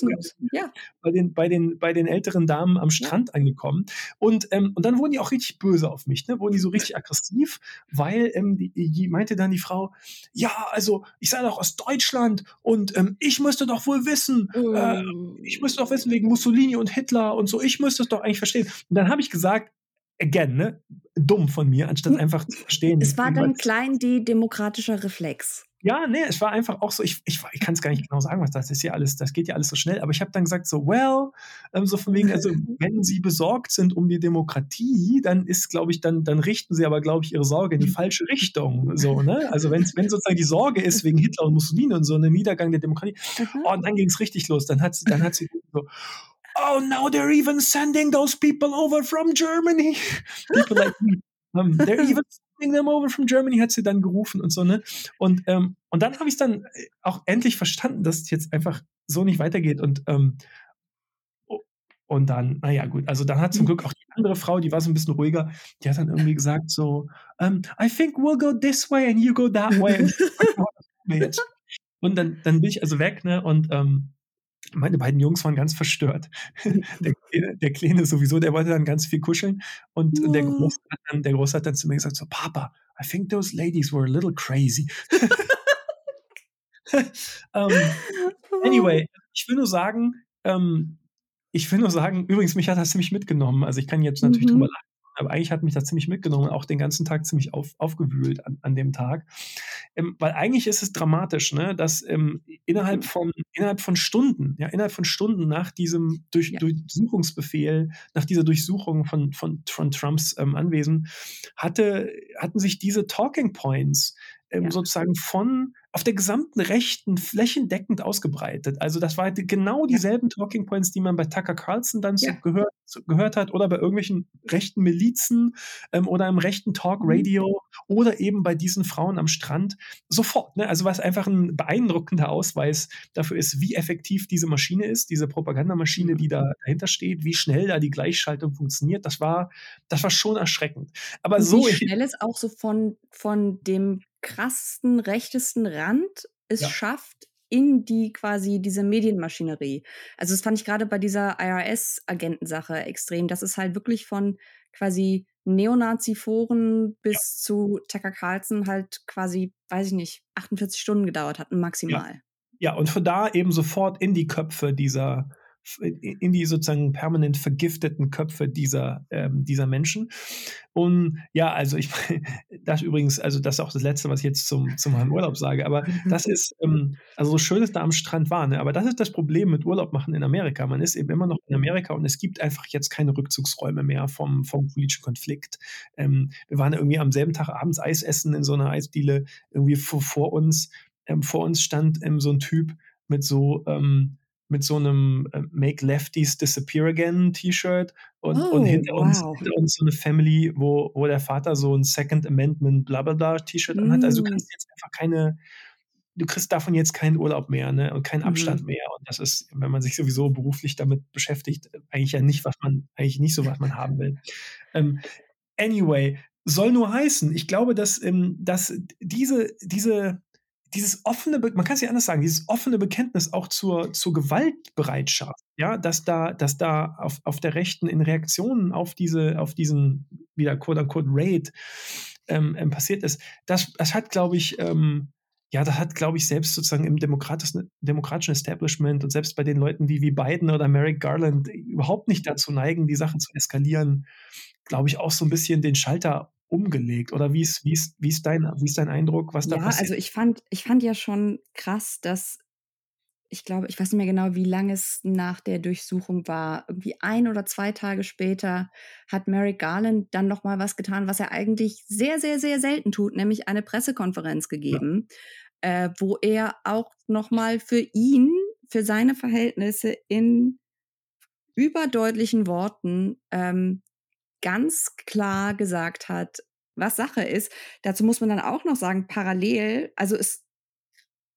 ja. bei, den, bei, den, bei den älteren Damen am Strand ja. angekommen. Und, ähm, und dann wurden die auch richtig böse auf mich, ne? wurden die so richtig aggressiv, weil ähm, die, die meinte dann die Frau, ja, also ich sei doch aus Deutschland und ähm, ich müsste doch wohl wissen, mhm. äh, ich müsste doch wissen, wegen Mussolini und Hitler und so, ich müsste es doch eigentlich verstehen. Und dann habe ich gesagt, again, ne, dumm von mir, anstatt einfach zu verstehen. Es war dann klein die demokratischer Reflex. Ja, nee, es war einfach auch so, ich, ich, ich kann es gar nicht genau sagen, was das ist ja alles, das geht ja alles so schnell, aber ich habe dann gesagt so, well, ähm, so von wegen, also wenn Sie besorgt sind um die Demokratie, dann ist, glaube ich, dann, dann richten Sie aber, glaube ich, Ihre Sorge in die falsche Richtung, so, ne? Also wenn, wenn sozusagen die Sorge ist wegen Hitler und Mussolini und so, ein Niedergang der Demokratie, mhm. oh, und dann ging es richtig los, dann hat sie, dann hat sie so, oh, now they're even sending those people over from Germany. People like me. Um, they're even sending them over from Germany, hat sie dann gerufen und so, ne? Und, ähm, und dann habe ich es dann äh, auch endlich verstanden, dass es jetzt einfach so nicht weitergeht. Und, ähm, und dann, naja, gut, also dann hat zum Glück auch die andere Frau, die war so ein bisschen ruhiger, die hat dann irgendwie gesagt so, um, I think we'll go this way and you go that way. und dann, dann bin ich also weg, ne? Und ähm, meine beiden Jungs waren ganz verstört. Der, der Kleine sowieso, der wollte dann ganz viel kuscheln. Und oh. der, Große hat dann, der Große hat dann zu mir gesagt: So, Papa, I think those ladies were a little crazy. um, anyway, ich will nur sagen, ähm, ich will nur sagen, übrigens, mich hat das ziemlich mitgenommen. Also ich kann jetzt natürlich mhm. drüber lachen, aber eigentlich hat mich das ziemlich mitgenommen, auch den ganzen Tag ziemlich auf, aufgewühlt an, an dem Tag. Ähm, weil eigentlich ist es dramatisch, ne, dass ähm, innerhalb, mhm. von, innerhalb von Stunden, ja, innerhalb von Stunden nach diesem Durch, ja. Durchsuchungsbefehl, nach dieser Durchsuchung von, von, von Trumps ähm, Anwesen, hatte, hatten sich diese Talking Points ähm, ja. sozusagen von auf der gesamten Rechten flächendeckend ausgebreitet. Also das war genau dieselben Talking Points, die man bei Tucker Carlson dann ja. so gehört, so gehört hat oder bei irgendwelchen rechten Milizen ähm, oder im rechten Talk mhm. Radio oder eben bei diesen Frauen am Strand. Sofort. Ne? Also was einfach ein beeindruckender Ausweis dafür ist, wie effektiv diese Maschine ist, diese Propagandamaschine, mhm. die da dahinter steht, wie schnell da die Gleichschaltung funktioniert. Das war, das war schon erschreckend. Aber Und so wie schnell es auch so von, von dem krassesten, rechtesten Rand es ja. schafft in die quasi diese Medienmaschinerie. Also das fand ich gerade bei dieser IRS-Agentensache extrem, dass es halt wirklich von quasi Neonazi-Foren bis ja. zu Tucker Carlson halt quasi, weiß ich nicht, 48 Stunden gedauert hat, maximal. Ja. ja, und von da eben sofort in die Köpfe dieser in die sozusagen permanent vergifteten Köpfe dieser, ähm, dieser Menschen. Und ja, also ich das übrigens, also das ist auch das Letzte, was ich jetzt zum, zu meinem Urlaub sage, aber das ist, ähm, also so schön es da am Strand war, ne? aber das ist das Problem mit Urlaub machen in Amerika. Man ist eben immer noch in Amerika und es gibt einfach jetzt keine Rückzugsräume mehr vom, vom politischen Konflikt. Ähm, wir waren irgendwie am selben Tag abends Eis essen in so einer Eisdiele, irgendwie vor, vor uns, ähm, vor uns stand ähm, so ein Typ mit so, ähm, mit so einem äh, Make Lefties Disappear Again T-Shirt und, oh, und hinter, wow. uns, hinter uns so eine Family, wo, wo der Vater so ein Second Amendment blablabla T-Shirt mm. anhat. Also du kannst mm. jetzt einfach keine, du kriegst davon jetzt keinen Urlaub mehr ne? und keinen Abstand mhm. mehr. Und das ist, wenn man sich sowieso beruflich damit beschäftigt, eigentlich ja nicht, was man, eigentlich nicht so, was man haben will. Ähm, anyway, soll nur heißen, ich glaube, dass, ähm, dass diese, diese dieses offene, man kann es ja anders sagen, dieses offene Bekenntnis auch zur, zur Gewaltbereitschaft, ja, dass da, dass da auf, auf der Rechten in Reaktionen auf diese, auf diesen, wieder quote unquote Raid ähm, ähm, passiert ist, das, das hat, glaube ich, ähm, ja, das hat, glaube ich, selbst sozusagen im demokratischen, Establishment und selbst bei den Leuten wie, wie Biden oder Merrick Garland überhaupt nicht dazu neigen, die Sachen zu eskalieren, glaube ich, auch so ein bisschen den Schalter umgelegt? Oder wie ist, wie ist, wie ist, dein, wie ist dein Eindruck, was da ja, passiert? also ich fand, ich fand ja schon krass, dass ich glaube, ich weiß nicht mehr genau, wie lange es nach der Durchsuchung war. Irgendwie ein oder zwei Tage später hat Merrick Garland dann noch mal was getan, was er eigentlich sehr, sehr, sehr selten tut, nämlich eine Pressekonferenz gegeben, ja. äh, wo er auch noch mal für ihn, für seine Verhältnisse in überdeutlichen Worten ähm, ganz klar gesagt hat, was Sache ist. Dazu muss man dann auch noch sagen, parallel, also es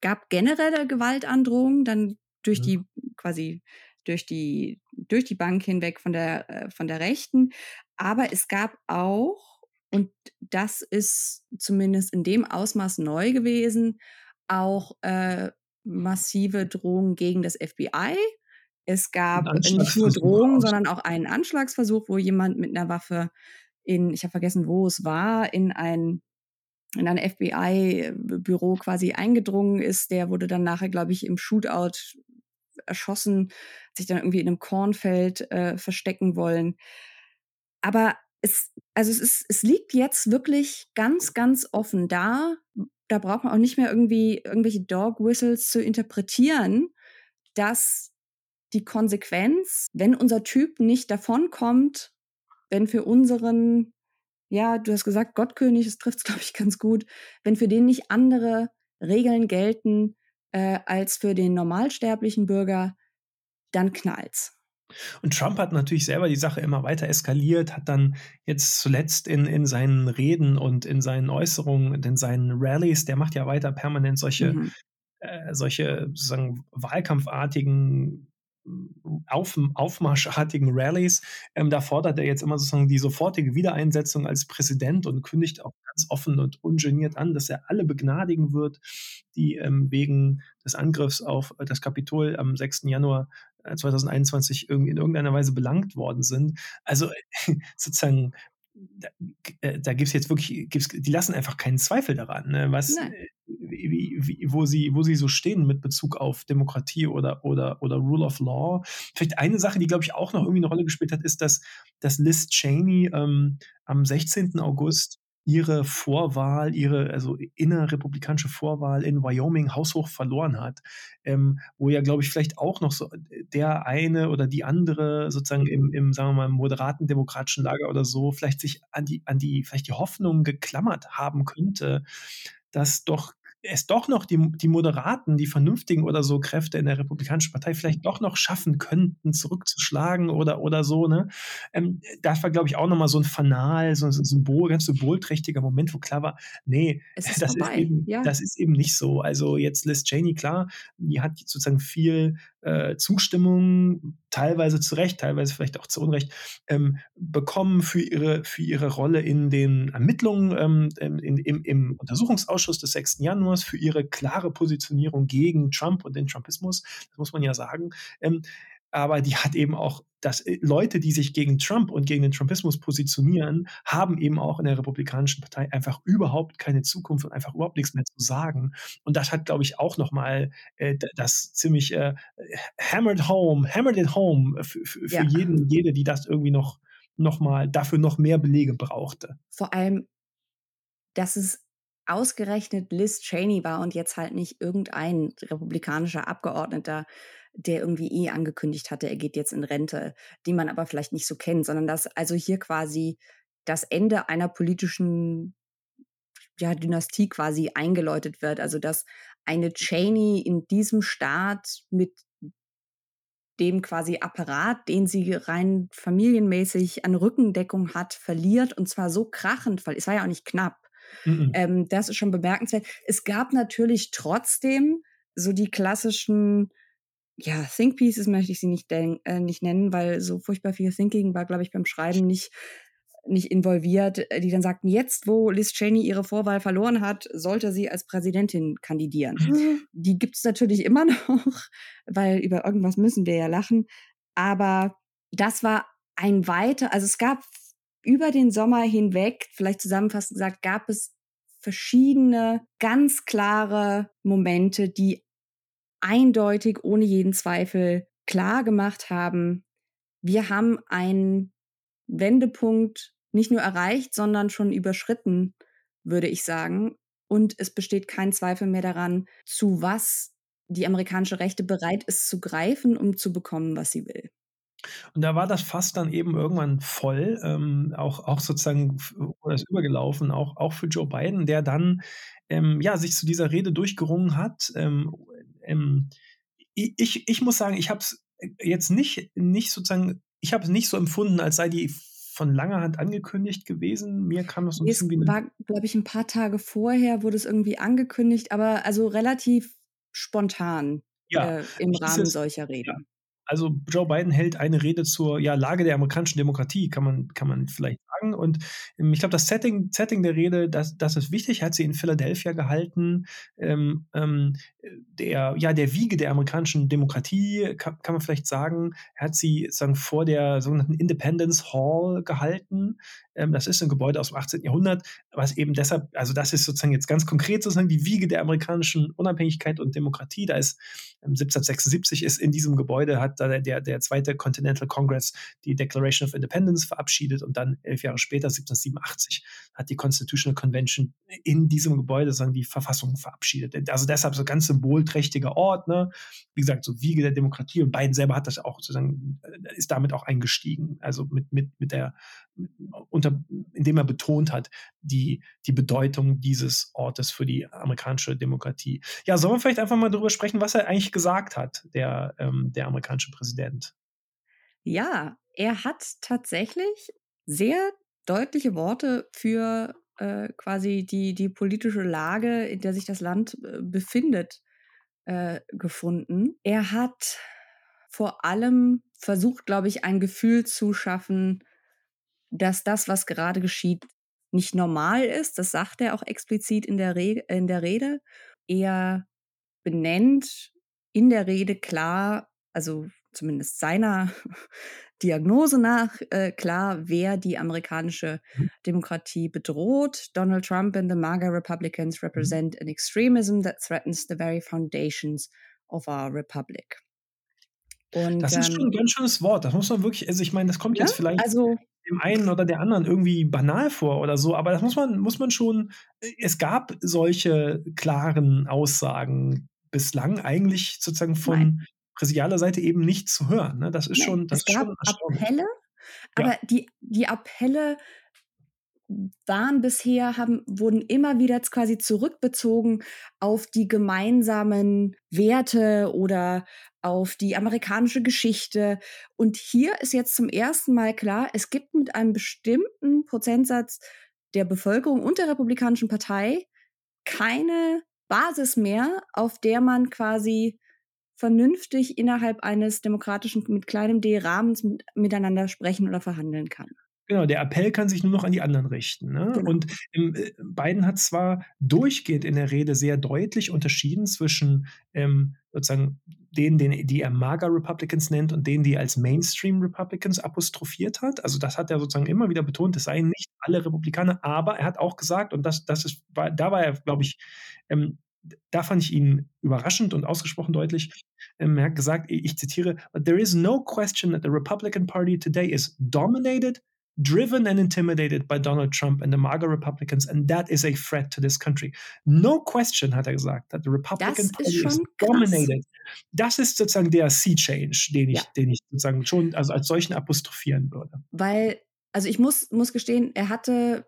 gab generelle Gewaltandrohungen, dann durch ja. die quasi durch die durch die Bank hinweg von der äh, von der Rechten, aber es gab auch und das ist zumindest in dem Ausmaß neu gewesen, auch äh, massive Drohungen gegen das FBI es gab nicht nur Drohungen, sondern auch einen Anschlagsversuch, wo jemand mit einer Waffe in, ich habe vergessen, wo es war, in ein in ein FBI-Büro quasi eingedrungen ist. Der wurde dann nachher, glaube ich, im Shootout erschossen, hat sich dann irgendwie in einem Kornfeld äh, verstecken wollen. Aber es, also es ist, es liegt jetzt wirklich ganz, ganz offen da. Da braucht man auch nicht mehr irgendwie irgendwelche Dog Whistles zu interpretieren, dass die Konsequenz, wenn unser Typ nicht davonkommt, wenn für unseren, ja, du hast gesagt, Gottkönig, das trifft es, glaube ich, ganz gut, wenn für den nicht andere Regeln gelten äh, als für den normalsterblichen Bürger, dann knallt's. Und Trump hat natürlich selber die Sache immer weiter eskaliert, hat dann jetzt zuletzt in, in seinen Reden und in seinen Äußerungen und in seinen Rallyes, der macht ja weiter permanent solche, mhm. äh, solche sozusagen wahlkampfartigen auf, aufmarschartigen Rallies. Ähm, da fordert er jetzt immer sozusagen die sofortige Wiedereinsetzung als Präsident und kündigt auch ganz offen und ungeniert an, dass er alle begnadigen wird, die ähm, wegen des Angriffs auf äh, das Kapitol am 6. Januar 2021 äh, irgendwie in irgendeiner Weise belangt worden sind. Also sozusagen da, äh, da gibt es jetzt wirklich, gibt's, die lassen einfach keinen Zweifel daran, ne, was, Nein wie, wie, wo, sie, wo sie so stehen mit Bezug auf Demokratie oder, oder, oder Rule of Law. Vielleicht eine Sache, die, glaube ich, auch noch irgendwie eine Rolle gespielt hat, ist, dass, dass Liz Cheney ähm, am 16. August ihre Vorwahl, ihre also innerrepublikanische Vorwahl in Wyoming haushoch verloren hat, ähm, wo ja, glaube ich, vielleicht auch noch so der eine oder die andere sozusagen im, im, sagen wir mal, moderaten demokratischen Lager oder so vielleicht sich an die, an die, vielleicht die Hoffnung geklammert haben könnte, dass doch es doch noch die, die moderaten, die vernünftigen oder so Kräfte in der Republikanischen Partei vielleicht doch noch schaffen könnten, zurückzuschlagen oder, oder so. Ne? Ähm, das war, glaube ich, auch nochmal so ein Fanal, so ein Symbol, ganz symbolträchtiger Moment, wo klar war, nee, ist das, ist eben, ja. das ist eben nicht so. Also jetzt Liz Cheney, klar, die hat sozusagen viel äh, Zustimmung, teilweise zu Recht, teilweise vielleicht auch zu Unrecht, ähm, bekommen für ihre, für ihre Rolle in den Ermittlungen ähm, in, im, im Untersuchungsausschuss des 6. Januars, für ihre klare Positionierung gegen Trump und den Trumpismus, das muss man ja sagen. Ähm, aber die hat eben auch dass äh, Leute, die sich gegen Trump und gegen den Trumpismus positionieren, haben eben auch in der Republikanischen Partei einfach überhaupt keine Zukunft und einfach überhaupt nichts mehr zu sagen. Und das hat, glaube ich, auch nochmal äh, das ziemlich äh, hammered home, hammered it home für, für, ja. jeden jede, die das irgendwie noch, noch mal dafür noch mehr Belege brauchte. Vor allem, dass es ausgerechnet Liz Cheney war und jetzt halt nicht irgendein republikanischer Abgeordneter, der irgendwie eh angekündigt hatte, er geht jetzt in Rente, die man aber vielleicht nicht so kennt, sondern dass also hier quasi das Ende einer politischen ja, Dynastie quasi eingeläutet wird. Also dass eine Cheney in diesem Staat mit dem quasi Apparat, den sie rein familienmäßig an Rückendeckung hat, verliert und zwar so krachend, weil es war ja auch nicht knapp. Mhm. Ähm, das ist schon bemerkenswert. Es gab natürlich trotzdem so die klassischen ja, Think Pieces möchte ich sie nicht, äh, nicht nennen, weil so furchtbar viel Thinking war, glaube ich, beim Schreiben nicht, nicht involviert, äh, die dann sagten, jetzt, wo Liz Cheney ihre Vorwahl verloren hat, sollte sie als Präsidentin kandidieren. Mhm. Die gibt es natürlich immer noch, weil über irgendwas müssen wir ja lachen. Aber das war ein weiter, also es gab über den Sommer hinweg, vielleicht zusammenfassend gesagt, gab es verschiedene ganz klare Momente, die eindeutig, ohne jeden Zweifel klar gemacht haben, wir haben einen Wendepunkt nicht nur erreicht, sondern schon überschritten, würde ich sagen. Und es besteht kein Zweifel mehr daran, zu was die amerikanische Rechte bereit ist zu greifen, um zu bekommen, was sie will. Und da war das Fass dann eben irgendwann voll, ähm, auch, auch sozusagen oder ist übergelaufen, auch, auch für Joe Biden, der dann ähm, ja, sich zu dieser Rede durchgerungen hat. Ähm, ähm, ich, ich muss sagen, ich habe es jetzt nicht, nicht sozusagen, ich habe es nicht so empfunden, als sei die von langer Hand angekündigt gewesen. Mir kam das so ein es bisschen wie war, glaube ich, ein paar Tage vorher wurde es irgendwie angekündigt, aber also relativ spontan ja, äh, im Rahmen dieses, solcher Reden. Ja. Also Joe Biden hält eine Rede zur ja, Lage der amerikanischen Demokratie, kann man, kann man vielleicht sagen. Und ähm, ich glaube, das Setting, Setting der Rede, das, das ist wichtig. Hat sie in Philadelphia gehalten. Ähm, ähm, der, ja, der Wiege der amerikanischen Demokratie, kann, kann man vielleicht sagen. Hat sie sagen, vor der sogenannten Independence Hall gehalten. Ähm, das ist ein Gebäude aus dem 18. Jahrhundert, was eben deshalb, also das ist sozusagen jetzt ganz konkret sozusagen die Wiege der amerikanischen Unabhängigkeit und Demokratie. Da ist 1776 ähm, ist in diesem Gebäude hat da der, der zweite Continental Congress die Declaration of Independence verabschiedet und dann elf Jahre später, 1787, hat die Constitutional Convention in diesem Gebäude sozusagen die Verfassung verabschiedet. Also deshalb so ganz symbolträchtiger Ort, ne? Wie gesagt, so Wiege der Demokratie und Biden selber hat das auch sozusagen, äh, ist damit auch eingestiegen. Also mit, mit, mit der, unter, indem er betont hat, die, die Bedeutung dieses Ortes für die amerikanische Demokratie. Ja, sollen wir vielleicht einfach mal darüber sprechen, was er eigentlich gesagt hat, der, ähm, der amerikanische Präsident? Ja, er hat tatsächlich sehr deutliche Worte für äh, quasi die, die politische Lage, in der sich das Land äh, befindet, äh, gefunden. Er hat vor allem versucht, glaube ich, ein Gefühl zu schaffen, dass das, was gerade geschieht, nicht normal ist. Das sagt er auch explizit in der, Re in der Rede. Er benennt in der Rede klar, also zumindest seiner Diagnose nach äh, klar, wer die amerikanische mhm. Demokratie bedroht. Donald Trump and the MAGA Republicans mhm. represent an extremism that threatens the very foundations of our republic. Und, das ist schon ein ähm ganz schönes Wort. Das muss man wirklich, also ich meine, das kommt ja, jetzt vielleicht also, dem einen oder der anderen irgendwie banal vor oder so, aber das muss man, muss man schon, äh, es gab solche klaren Aussagen bislang eigentlich sozusagen von Nein präsidialer Seite eben nicht zu hören. Ne? Das ist Nein, schon, das es gab schon Appelle, aber ja. die, die Appelle waren bisher, haben, wurden immer wieder quasi zurückbezogen auf die gemeinsamen Werte oder auf die amerikanische Geschichte. Und hier ist jetzt zum ersten Mal klar, es gibt mit einem bestimmten Prozentsatz der Bevölkerung und der Republikanischen Partei keine Basis mehr, auf der man quasi vernünftig innerhalb eines demokratischen, mit kleinem D Rahmens mit, miteinander sprechen oder verhandeln kann. Genau, der Appell kann sich nur noch an die anderen richten. Ne? Genau. Und ähm, Biden hat zwar durchgehend in der Rede sehr deutlich unterschieden zwischen ähm, sozusagen denen, den, die er MAGA Republicans nennt und denen, die er als Mainstream Republicans apostrophiert hat. Also das hat er sozusagen immer wieder betont, es seien nicht alle Republikaner, aber er hat auch gesagt, und das, das ist, da war er, glaube ich, ähm, da fand ich ihn überraschend und ausgesprochen deutlich. Ähm, er hat gesagt, ich zitiere, There is no question that the Republican Party today is dominated driven and intimidated by Donald Trump and the MAGA Republicans, and that is a threat to this country. No question, hat er gesagt, that the Republican das Party is dominated. Das ist sozusagen der Sea Change, den ich, ja. den ich sozusagen schon also als solchen apostrophieren würde. Weil, also ich muss, muss gestehen, er hatte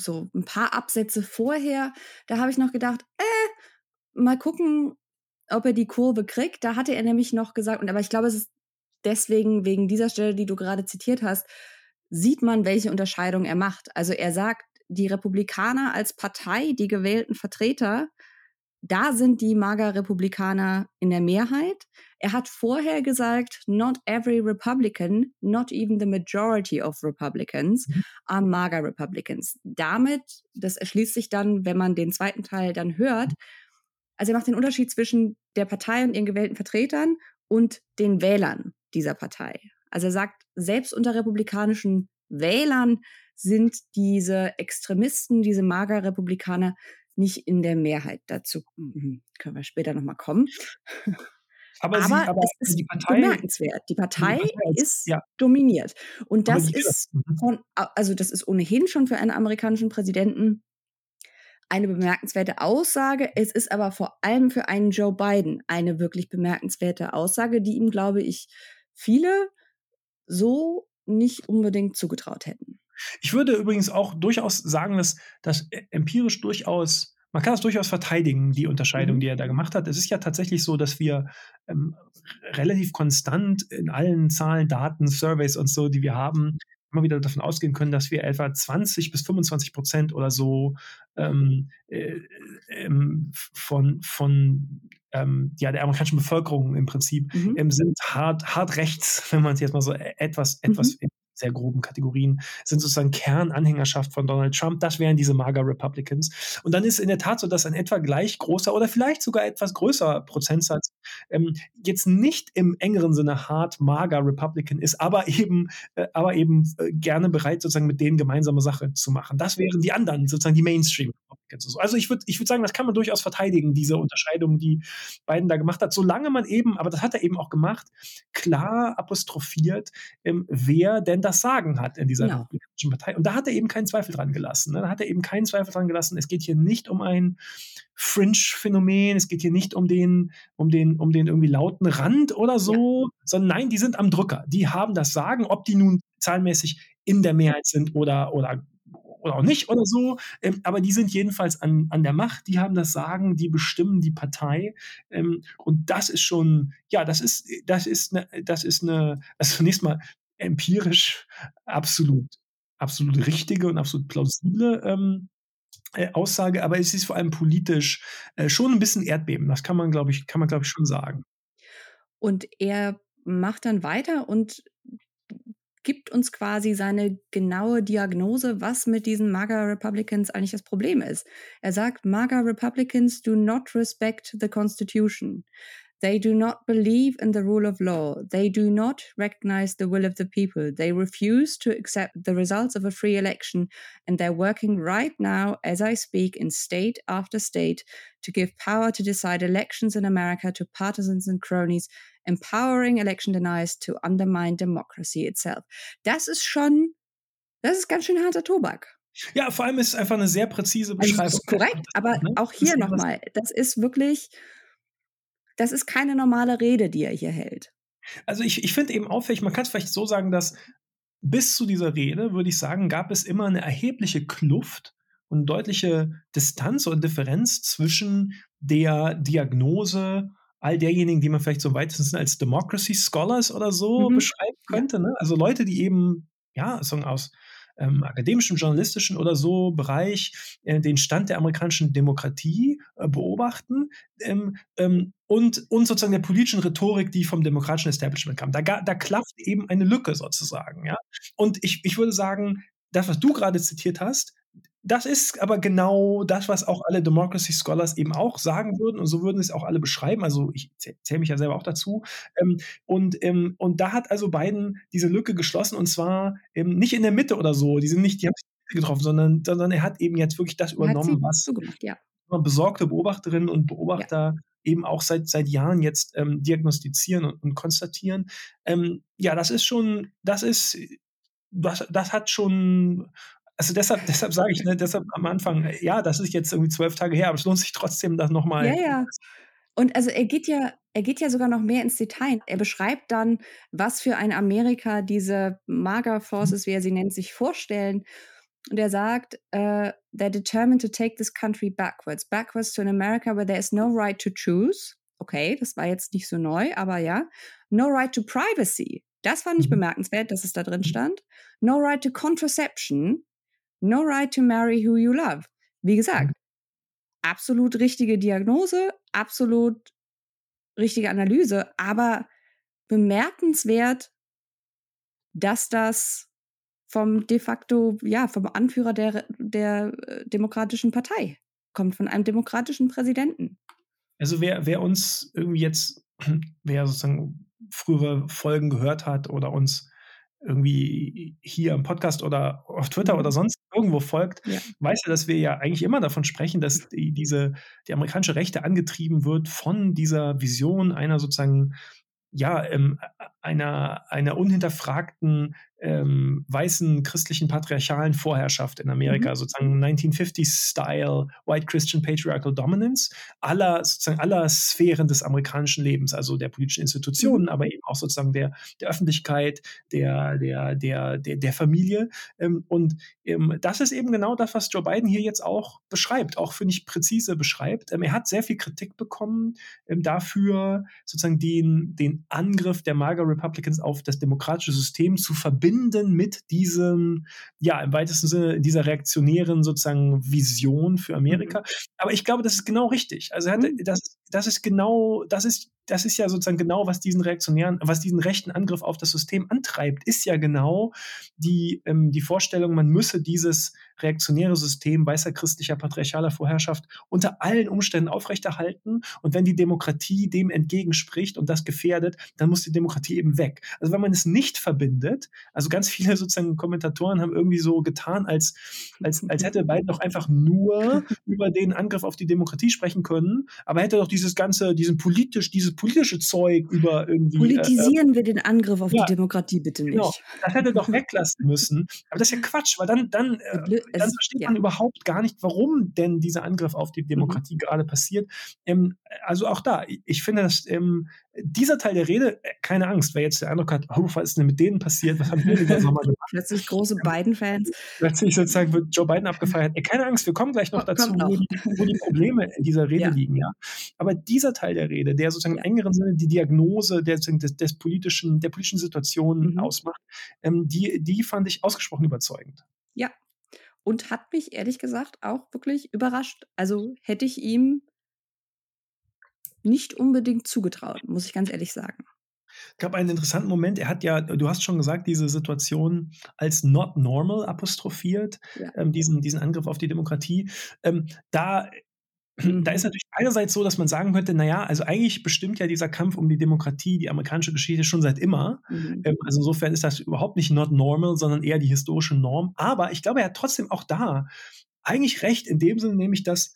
so ein paar Absätze vorher, da habe ich noch gedacht, äh, mal gucken, ob er die Kurve kriegt. Da hatte er nämlich noch gesagt, und aber ich glaube, es ist deswegen, wegen dieser Stelle, die du gerade zitiert hast, sieht man, welche Unterscheidung er macht. Also er sagt, die Republikaner als Partei, die gewählten Vertreter, da sind die MAGA-Republikaner in der Mehrheit. Er hat vorher gesagt, not every Republican, not even the majority of Republicans mhm. are MAGA-Republicans. Damit, das erschließt sich dann, wenn man den zweiten Teil dann hört, also er macht den Unterschied zwischen der Partei und ihren gewählten Vertretern und den Wählern dieser Partei. Also er sagt, selbst unter republikanischen Wählern sind diese Extremisten, diese Mager-Republikaner nicht in der Mehrheit. Dazu mhm, können wir später nochmal kommen. Aber, aber, sie, aber es ist Partei, bemerkenswert. Die Partei, die Partei ist ja. dominiert. Und das ist mhm. von, also das ist ohnehin schon für einen amerikanischen Präsidenten eine bemerkenswerte Aussage. Es ist aber vor allem für einen Joe Biden eine wirklich bemerkenswerte Aussage, die ihm, glaube ich, viele so nicht unbedingt zugetraut hätten. Ich würde übrigens auch durchaus sagen, dass das e, empirisch durchaus, man kann es durchaus verteidigen, die Unterscheidung, mhm. die er da gemacht hat. Es ist ja tatsächlich so, dass wir ähm, relativ konstant in allen Zahlen, Daten, Surveys und so, die wir haben, immer wieder davon ausgehen können, dass wir etwa 20 bis 25 Prozent oder so ähm, äh, ähm, von, von ähm, ja, der amerikanischen Bevölkerung im Prinzip mhm. ähm, sind hart, hart rechts, wenn man es jetzt mal so e-, etwas, etwas mhm sehr groben Kategorien, sind sozusagen Kernanhängerschaft von Donald Trump. Das wären diese MAGA Republicans. Und dann ist in der Tat so, dass ein etwa gleich großer oder vielleicht sogar etwas größer Prozentsatz ähm, jetzt nicht im engeren Sinne hart MAGA Republican ist, aber eben, äh, aber eben äh, gerne bereit, sozusagen mit denen gemeinsame Sache zu machen. Das wären die anderen, sozusagen die Mainstream Republicans. Also ich würde ich würd sagen, das kann man durchaus verteidigen, diese Unterscheidung, die Biden da gemacht hat, solange man eben, aber das hat er eben auch gemacht, klar apostrophiert, ähm, wer denn da das Sagen hat in dieser ja. Republikanischen Partei. Und da hat er eben keinen Zweifel dran gelassen. Ne? Da hat er eben keinen Zweifel dran gelassen. Es geht hier nicht um ein Fringe-Phänomen, es geht hier nicht um den, um den, um den irgendwie lauten Rand oder so, ja. sondern nein, die sind am Drücker. Die haben das Sagen, ob die nun zahlenmäßig in der Mehrheit sind oder, oder oder auch nicht oder so, ähm, aber die sind jedenfalls an, an der Macht, die haben das Sagen, die bestimmen die Partei ähm, und das ist schon, ja, das ist, das ist eine, das ist eine, also zunächst mal empirisch absolut, absolut richtige und absolut plausible ähm, äh, Aussage, aber es ist vor allem politisch äh, schon ein bisschen Erdbeben. Das kann man, glaube ich, kann man, glaube ich, schon sagen. Und er macht dann weiter und gibt uns quasi seine genaue Diagnose, was mit diesen MAGA Republicans eigentlich das Problem ist. Er sagt, MAGA Republicans do not respect the Constitution. They do not believe in the rule of law. They do not recognize the will of the people. They refuse to accept the results of a free election. And they're working right now, as I speak, in state after state to give power to decide elections in America to partisans and cronies, empowering election deniers to undermine democracy itself. Das ist schon, das ist ganz schön harter Tobak. Ja, vor allem ist es einfach eine sehr präzise Beschreibung. Also korrekt, aber auch hier nochmal, das ist wirklich das ist keine normale Rede, die er hier hält. Also ich, ich finde eben auffällig, man kann es vielleicht so sagen, dass bis zu dieser Rede, würde ich sagen, gab es immer eine erhebliche Kluft und deutliche Distanz oder Differenz zwischen der Diagnose all derjenigen, die man vielleicht so weit als Democracy Scholars oder so mhm. beschreiben könnte. Ne? Also Leute, die eben ja, so aus ähm, akademischen, journalistischen oder so Bereich äh, den Stand der amerikanischen Demokratie äh, beobachten ähm, ähm, und, und sozusagen der politischen Rhetorik, die vom demokratischen Establishment kam. Da, da klafft eben eine Lücke sozusagen. Ja? Und ich, ich würde sagen, das, was du gerade zitiert hast, das ist aber genau das, was auch alle Democracy Scholars eben auch sagen würden und so würden es auch alle beschreiben. Also ich zähle mich ja selber auch dazu. Ähm, und, ähm, und da hat also Biden diese Lücke geschlossen und zwar ähm, nicht in der Mitte oder so. Die sind nicht, die haben sich getroffen, sondern, sondern er hat eben jetzt wirklich das übernommen, was ja. besorgte Beobachterinnen und Beobachter ja. eben auch seit, seit Jahren jetzt ähm, diagnostizieren und, und konstatieren. Ähm, ja, das ist schon, das ist das, das hat schon also deshalb, deshalb sage ich, ne, deshalb am Anfang, ja, das ist jetzt irgendwie zwölf Tage her, aber es lohnt sich trotzdem, das nochmal. Ja, ja. Und also er geht ja, er geht ja sogar noch mehr ins Detail. Er beschreibt dann, was für ein Amerika diese Mager Forces, wie er sie nennt, sich vorstellen. Und er sagt, uh, they're determined to take this country backwards, backwards to an America where there is no right to choose. Okay, das war jetzt nicht so neu, aber ja. No right to privacy. Das fand ich mhm. bemerkenswert, dass es da drin mhm. stand. No right to contraception. No right to marry who you love. Wie gesagt, mhm. absolut richtige Diagnose, absolut richtige Analyse, aber bemerkenswert, dass das vom de facto, ja, vom Anführer der, der äh, Demokratischen Partei kommt, von einem demokratischen Präsidenten. Also wer, wer uns irgendwie jetzt, wer sozusagen frühere Folgen gehört hat oder uns irgendwie hier im Podcast oder auf Twitter oder mhm. sonst irgendwo folgt, ja. weiß ja, dass wir ja eigentlich immer davon sprechen, dass die, diese, die amerikanische Rechte angetrieben wird von dieser Vision einer sozusagen ja, ähm, einer, einer unhinterfragten ähm, weißen christlichen patriarchalen Vorherrschaft in Amerika, mhm. sozusagen 1950s-Style White Christian Patriarchal Dominance aller sozusagen aller Sphären des amerikanischen Lebens, also der politischen Institutionen, mhm. aber eben auch sozusagen der, der Öffentlichkeit, der, der, der, der, der Familie. Ähm, und ähm, das ist eben genau das, was Joe Biden hier jetzt auch beschreibt, auch finde ich präzise beschreibt. Ähm, er hat sehr viel Kritik bekommen ähm, dafür, sozusagen den, den Angriff der MAGA Republicans auf das demokratische System zu verbinden mit diesem, ja, im weitesten Sinne dieser reaktionären sozusagen Vision für Amerika. Mhm. Aber ich glaube, das ist genau richtig. Also er hatte, mhm. das, das ist genau, das ist das ist ja sozusagen genau, was diesen reaktionären, was diesen rechten Angriff auf das System antreibt, ist ja genau die, ähm, die Vorstellung, man müsse dieses reaktionäre System weißer christlicher patriarchaler Vorherrschaft unter allen Umständen aufrechterhalten. Und wenn die Demokratie dem entgegenspricht und das gefährdet, dann muss die Demokratie eben weg. Also wenn man es nicht verbindet, also ganz viele sozusagen Kommentatoren haben irgendwie so getan, als, als, als hätte Biden doch einfach nur über den Angriff auf die Demokratie sprechen können, aber hätte doch dieses ganze, diesen politisch, dieses politische Zeug über irgendwie. Äh, Politisieren äh, wir den Angriff auf ja, die Demokratie bitte genau. nicht. Genau, das hätte doch weglassen müssen. Aber das ist ja Quatsch, weil dann, dann, äh, dann versteht man überhaupt gar nicht, warum denn dieser Angriff auf die mhm. Demokratie mhm. gerade passiert. Ähm, also auch da, ich finde, dass ähm, dieser Teil der Rede, äh, keine Angst, wer jetzt der Eindruck hat, oh, was ist denn mit denen passiert, was haben wir denn da Sommer gemacht? Plötzlich große Biden-Fans. Plötzlich sozusagen wird Joe Biden abgefeiert. Ey, keine Angst, wir kommen gleich noch dazu, wo die, wo die, Probleme in dieser Rede ja. liegen. Ja? Aber dieser Teil der Rede, der sozusagen im engeren Sinne die Diagnose der, des, des politischen, der politischen Situation mhm. ausmacht, ähm, die, die fand ich ausgesprochen überzeugend. Ja, und hat mich ehrlich gesagt auch wirklich überrascht. Also hätte ich ihm nicht unbedingt zugetraut, muss ich ganz ehrlich sagen. Es gab einen interessanten Moment. Er hat ja, du hast schon gesagt, diese Situation als not normal apostrophiert, ja. ähm, diesen, diesen Angriff auf die Demokratie. Ähm, da da ist natürlich einerseits so, dass man sagen könnte, naja, also eigentlich bestimmt ja dieser Kampf um die Demokratie die amerikanische Geschichte schon seit immer. Mhm. Ähm, also insofern ist das überhaupt nicht not normal, sondern eher die historische Norm. Aber ich glaube, er hat trotzdem auch da eigentlich recht in dem Sinne, nämlich, dass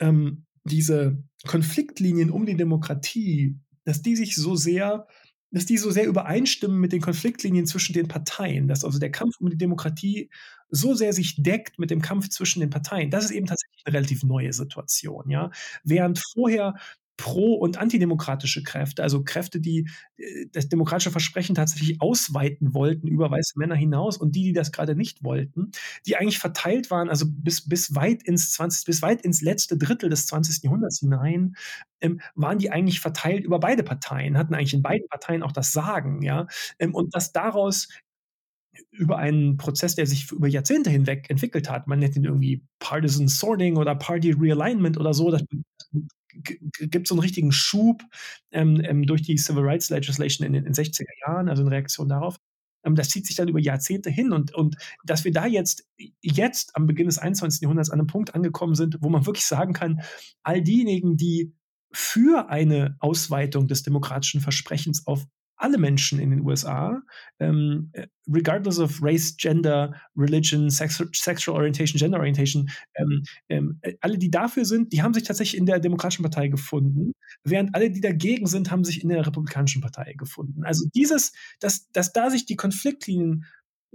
ähm, diese Konfliktlinien um die Demokratie, dass die sich so sehr dass die so sehr übereinstimmen mit den Konfliktlinien zwischen den Parteien, dass also der Kampf um die Demokratie so sehr sich deckt mit dem Kampf zwischen den Parteien. Das ist eben tatsächlich eine relativ neue Situation, ja. Während vorher pro- und antidemokratische Kräfte, also Kräfte, die äh, das demokratische Versprechen tatsächlich ausweiten wollten über weiße Männer hinaus und die, die das gerade nicht wollten, die eigentlich verteilt waren, also bis, bis weit ins 20, bis weit ins letzte Drittel des 20. Jahrhunderts hinein, ähm, waren die eigentlich verteilt über beide Parteien, hatten eigentlich in beiden Parteien auch das Sagen, ja. Ähm, und dass daraus über einen Prozess, der sich über Jahrzehnte hinweg entwickelt hat. Man nennt ihn irgendwie Partisan Sorting oder Party Realignment oder so. Das gibt so einen richtigen Schub ähm, ähm, durch die Civil Rights Legislation in den 60er Jahren, also in Reaktion darauf. ähm, das zieht sich dann über Jahrzehnte hin und, und dass wir da jetzt, jetzt am Beginn des 21. Jahrhunderts an einem Punkt angekommen sind, wo man wirklich sagen kann, all diejenigen, die für eine Ausweitung des demokratischen Versprechens auf alle Menschen in den USA, ähm, äh, regardless of race, gender, religion, sex, sexual orientation, gender orientation, ähm, ähm, äh, alle, die dafür sind, die haben sich tatsächlich in der Demokratischen Partei gefunden, während alle, die dagegen sind, haben sich in der Republikanischen Partei gefunden. Also dieses, dass, dass da sich die Konfliktlinien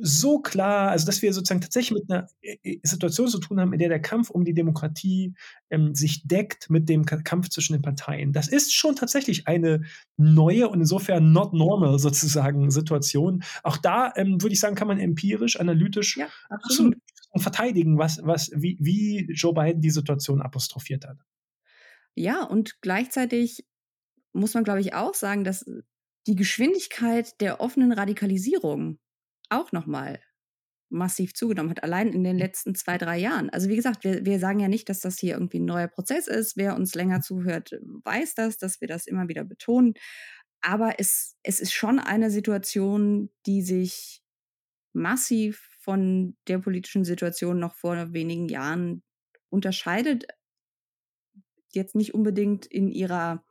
so klar, also dass wir sozusagen tatsächlich mit einer äh, äh, Situation zu tun haben, in der der Kampf um die Demokratie ähm, sich deckt mit dem Kampf zwischen den Parteien. Das ist schon tatsächlich eine neue und insofern not normal sozusagen Situation. Auch da ähm, würde ich sagen, kann man empirisch, analytisch ja, absolut. verteidigen, was, was, wie, wie Joe Biden die Situation apostrophiert hat. Ja, und gleichzeitig muss man, glaube ich, auch sagen, dass die Geschwindigkeit der offenen Radikalisierung auch nochmal massiv zugenommen hat, allein in den mhm. letzten zwei, drei Jahren. Also wie gesagt, wir, wir sagen ja nicht, dass das hier irgendwie ein neuer Prozess ist. Wer uns länger mhm. zuhört, weiß das, dass wir das immer wieder betonen. Aber es, es ist schon eine Situation, die sich massiv von der politischen Situation noch vor wenigen Jahren unterscheidet. Jetzt nicht unbedingt in ihrer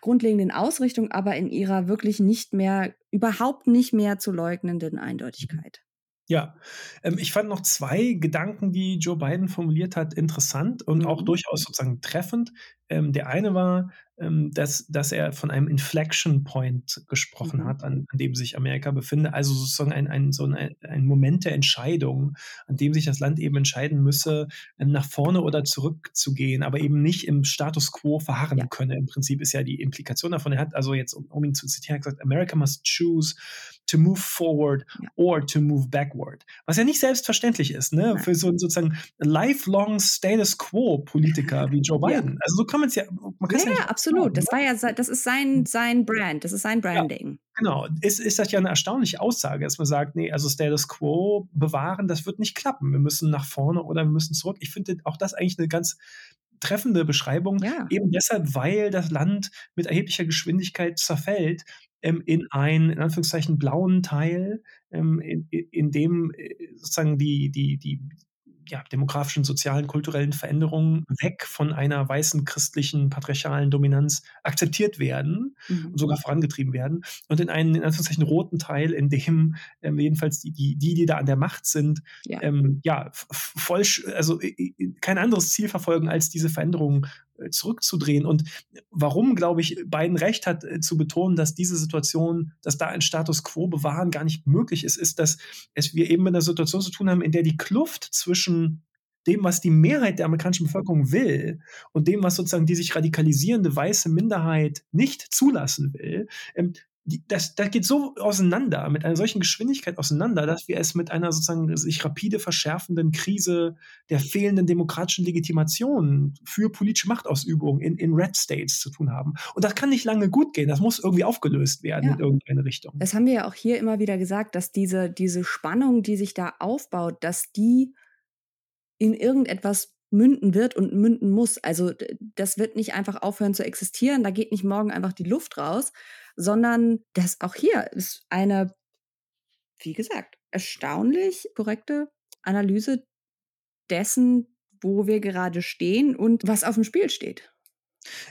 grundlegenden Ausrichtung, aber in ihrer wirklich nicht mehr, überhaupt nicht mehr zu leugnenden Eindeutigkeit. Ja, ähm, ich fand noch zwei Gedanken, die Joe Biden formuliert hat, interessant und mhm. auch durchaus sozusagen treffend. Ähm, der eine war, ähm, dass, dass er von einem Inflection Point gesprochen mhm. hat, an, an, dem sich Amerika befindet. Also sozusagen ein, ein, so ein, ein Moment der Entscheidung, an dem sich das Land eben entscheiden müsse, ähm, nach vorne oder zurück zu gehen, aber eben nicht im Status quo verharren ja. könne. Im Prinzip ist ja die Implikation davon. Er hat also jetzt, um, um ihn zu zitieren, gesagt, America must choose to move forward ja. or to move backward. Was ja nicht selbstverständlich ist, ne? Für so einen sozusagen lifelong Status Quo Politiker wie Joe Biden. Ja. Also so kann man es ja, man kann ja, ja, absolut absolut. Das ne? war ja, das ist sein, hm. sein Brand, das ist sein Branding. Ja, genau. Ist, ist das ja eine erstaunliche Aussage, dass man sagt, nee, also Status Quo bewahren, das wird nicht klappen. Wir müssen nach vorne oder wir müssen zurück. Ich finde auch das eigentlich eine ganz treffende Beschreibung, ja. eben deshalb, weil das Land mit erheblicher Geschwindigkeit zerfällt ähm, in einen, in Anführungszeichen, blauen Teil, ähm, in, in, dem äh, sozusagen die, die, die, ja, demografischen, sozialen, kulturellen Veränderungen weg von einer weißen christlichen patriarchalen Dominanz akzeptiert werden mhm. und sogar vorangetrieben werden und in einen in Anführungszeichen roten Teil, in dem ähm, jedenfalls die, die, die, die da an der Macht sind, ja, ähm, ja voll, also kein anderes Ziel verfolgen, als diese Veränderungen äh, zurückzudrehen. Und warum, glaube ich, Biden recht hat äh, zu betonen, dass diese Situation, dass da ein Status quo bewahren gar nicht möglich ist, ist, dass es wir eben mit einer Situation zu tun haben, in der die Kluft zwischen dem, was die Mehrheit der amerikanischen Bevölkerung will und dem, was sozusagen die sich radikalisierende weiße Minderheit nicht zulassen will, ähm, das, das geht so auseinander, mit einer solchen Geschwindigkeit auseinander, dass wir es mit einer sozusagen sich rapide verschärfenden Krise der fehlenden demokratischen Legitimation für politische Machtausübung in, in Red States zu tun haben. Und das kann nicht lange gut gehen. Das muss irgendwie aufgelöst werden ja. in irgendeine Richtung. Das haben wir ja auch hier immer wieder gesagt, dass diese, diese Spannung, die sich da aufbaut, dass die in irgendetwas münden wird und münden muss. Also das wird nicht einfach aufhören zu existieren, da geht nicht morgen einfach die Luft raus, sondern das auch hier ist eine, wie gesagt, erstaunlich korrekte Analyse dessen, wo wir gerade stehen und was auf dem Spiel steht.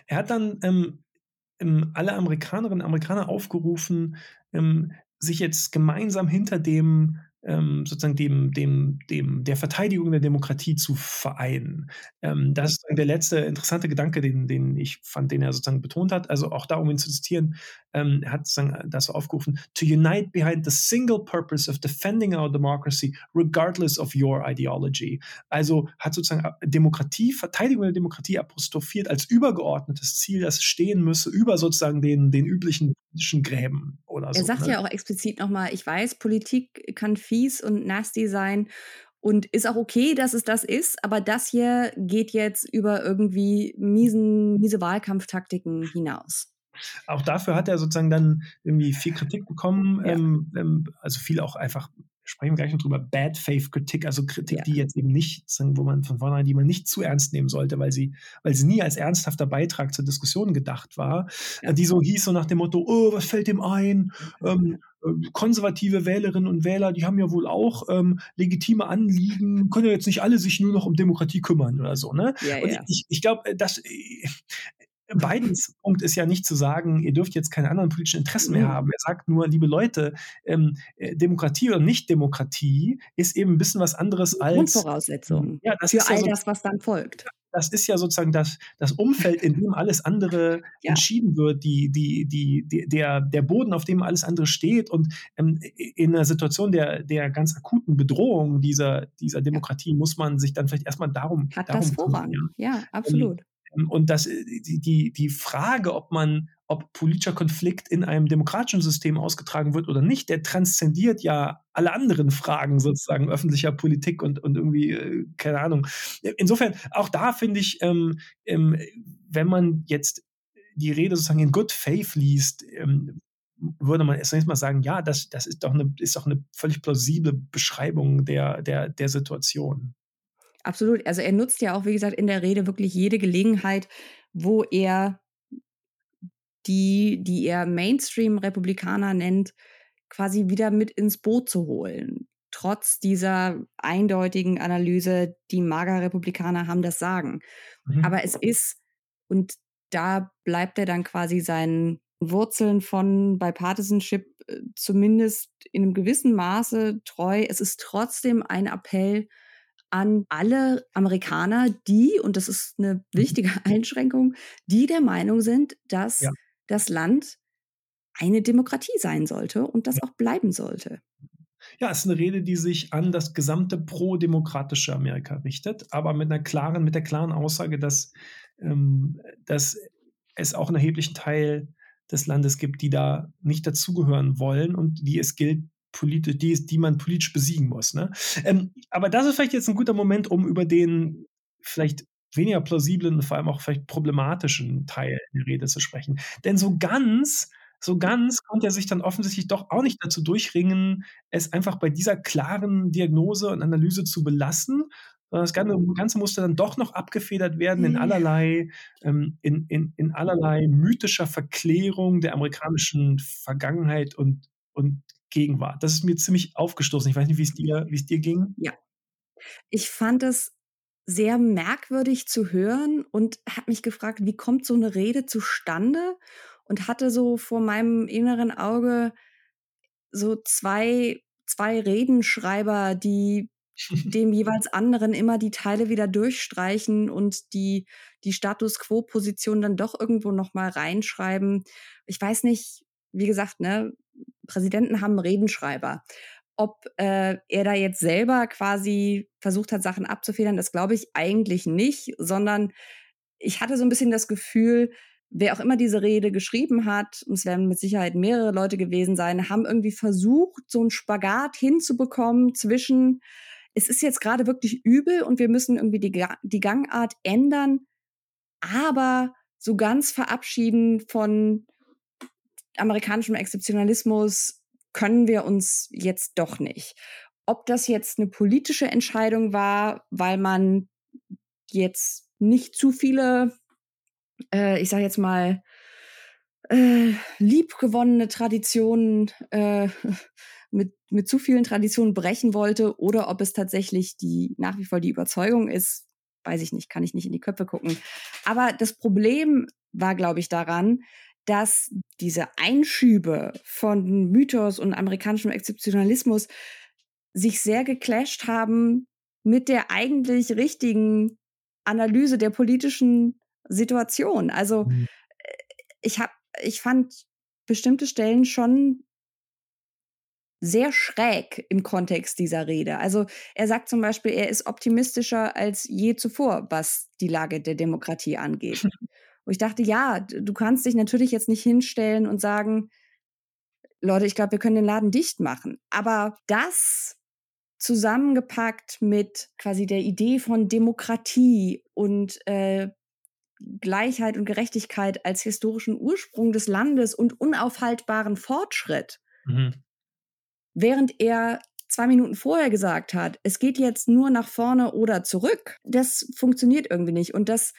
Er hat dann ähm, alle Amerikanerinnen und Amerikaner aufgerufen, ähm, sich jetzt gemeinsam hinter dem ähm, sozusagen dem, dem, dem, der Verteidigung der Demokratie zu vereinen. Ähm, das ist der letzte interessante Gedanke, den, den ich fand, den er sozusagen betont hat. Also auch da, um ihn zu zitieren, ähm, er hat sozusagen das aufgerufen, to unite behind the single purpose of defending our democracy, regardless of your ideology. Also hat sozusagen äh, Demokratie, Verteidigung der Demokratie apostrophiert als übergeordnetes Ziel, das stehen müsse über sozusagen den, den üblichen Gräben oder er so. Er sagt ne? ja auch explizit nochmal, ich weiß, Politik kann fies und nasty sein und ist auch okay, dass es das ist, aber das hier geht jetzt über irgendwie miesen, miese Wahlkampftaktiken hinaus. Auch dafür hat er sozusagen dann irgendwie viel Kritik bekommen, ja. ähm, ähm, also viel auch einfach sprechen wir gleich noch drüber, Bad Faith Kritik, also Kritik, ja. die jetzt eben nicht, wo man von vornherein, die man nicht zu ernst nehmen sollte, weil sie, weil sie nie als ernsthafter Beitrag zur Diskussion gedacht war, ja. die so hieß so nach dem Motto, oh, was fällt dem ein? Ähm, äh, konservative Wählerinnen und Wähler, die haben ja wohl auch ähm, legitime Anliegen, können ja jetzt nicht alle sich nur noch um Demokratie kümmern oder so. Ne? Ja, und ich, ich glaube, dass äh, Bidens Punkt ist ja nicht zu sagen, ihr dürft jetzt keine anderen politischen Interessen mehr mhm. haben. Er sagt nur, liebe Leute, ähm, äh, Demokratie oder Nicht-Demokratie ist eben ein bisschen was anderes als. Grundvoraussetzung ja, das für all ja so, das, was dann folgt. Das ist ja sozusagen das, das Umfeld, in dem alles andere ja. entschieden wird, die, die, die, die, der, der Boden, auf dem alles andere steht. Und ähm, in einer Situation der, der ganz akuten Bedrohung dieser, dieser Demokratie muss man sich dann vielleicht erstmal darum. Hat darum das Vorrang, ja, ähm, absolut. Ähm, und das, äh, die, die Frage, ob man, ob politischer Konflikt in einem demokratischen System ausgetragen wird oder nicht, der transzendiert ja alle anderen Fragen sozusagen öffentlicher Politik und, und irgendwie, äh, keine Ahnung. Insofern, auch da finde ich, ähm, ähm, wenn man jetzt die Rede sozusagen in Good Faith liest, ähm, würde man erst mal sagen, ja, das, das ist doch eine, ist doch eine völlig plausible Beschreibung der, der, der Situation. Absolut. Also er nutzt ja auch, wie gesagt, in der Rede wirklich jede Gelegenheit, wo er die, die er Mainstream-Republikaner nennt, quasi wieder mit ins Boot zu holen. Trotz dieser eindeutigen Analyse, die Mager-Republikaner haben das Sagen. Mhm. Aber es ist, und da bleibt er dann quasi seinen Wurzeln von Bipartisanship äh, zumindest in einem gewissen Maße treu. Es ist trotzdem ein Appell an alle Amerikaner, die, und das ist eine mhm. wichtige Einschränkung, die der Meinung sind, dass ja. das Land eine Demokratie sein sollte und das ja. auch bleiben sollte. Ja, es ist eine Rede, die sich an das gesamte pro-demokratische Amerika richtet, aber mit einer klaren, mit der klaren Aussage, dass, ähm, dass es auch einen erheblichen Teil des Landes gibt, die da nicht dazugehören wollen und die es gilt politisch, die, die man politisch besiegen muss. Ne? Ähm, aber das ist vielleicht jetzt ein guter Moment, um über den vielleicht weniger plausiblen, vor allem auch vielleicht problematischen Teil der Rede zu sprechen. Denn so ganz, so ganz konnte er sich dann offensichtlich doch auch nicht dazu durchringen, es einfach bei dieser klaren Diagnose und Analyse zu belassen. Das Ganze, Ganze musste dann doch noch abgefedert werden in allerlei, ähm, in, in, in allerlei mythischer Verklärung der amerikanischen Vergangenheit und, und Gegenwart. Das ist mir ziemlich aufgestoßen. Ich weiß nicht, wie es dir, wie es dir ging. Ja. Ich fand es sehr merkwürdig zu hören und habe mich gefragt, wie kommt so eine Rede zustande? Und hatte so vor meinem inneren Auge so zwei, zwei Redenschreiber, die dem jeweils anderen immer die Teile wieder durchstreichen und die, die Status Quo-Position dann doch irgendwo nochmal reinschreiben. Ich weiß nicht, wie gesagt, ne, Präsidenten haben Redenschreiber. Ob äh, er da jetzt selber quasi versucht hat, Sachen abzufedern, das glaube ich eigentlich nicht, sondern ich hatte so ein bisschen das Gefühl, wer auch immer diese Rede geschrieben hat, und es werden mit Sicherheit mehrere Leute gewesen sein, haben irgendwie versucht, so einen Spagat hinzubekommen zwischen, es ist jetzt gerade wirklich übel und wir müssen irgendwie die, die Gangart ändern, aber so ganz verabschieden von amerikanischem Exzeptionalismus können wir uns jetzt doch nicht. Ob das jetzt eine politische Entscheidung war, weil man jetzt nicht zu viele, äh, ich sage jetzt mal, äh, liebgewonnene Traditionen äh, mit, mit zu vielen Traditionen brechen wollte oder ob es tatsächlich die nach wie vor die Überzeugung ist, weiß ich nicht, kann ich nicht in die Köpfe gucken. Aber das Problem war, glaube ich, daran, dass diese Einschübe von Mythos und amerikanischem Exzeptionalismus sich sehr geclasht haben mit der eigentlich richtigen Analyse der politischen Situation. Also mhm. Äh, ich habe, ich fand bestimmte Stellen schon sehr schräg im Kontext dieser Rede. Also er sagt zum Beispiel, er ist optimistischer als je zuvor, was die Lage der Demokratie angeht. Wo ich dachte, ja, du kannst dich natürlich jetzt nicht hinstellen und sagen, Leute, ich glaube, wir können den Laden dicht machen. Aber das zusammengepackt mit quasi der Idee von Demokratie und äh, Gleichheit und Gerechtigkeit als historischen Ursprung des Landes und unaufhaltbaren Fortschritt. Mhm. Während er zwei Minuten vorher gesagt hat, es geht jetzt nur nach vorne oder zurück, das funktioniert irgendwie nicht. Und das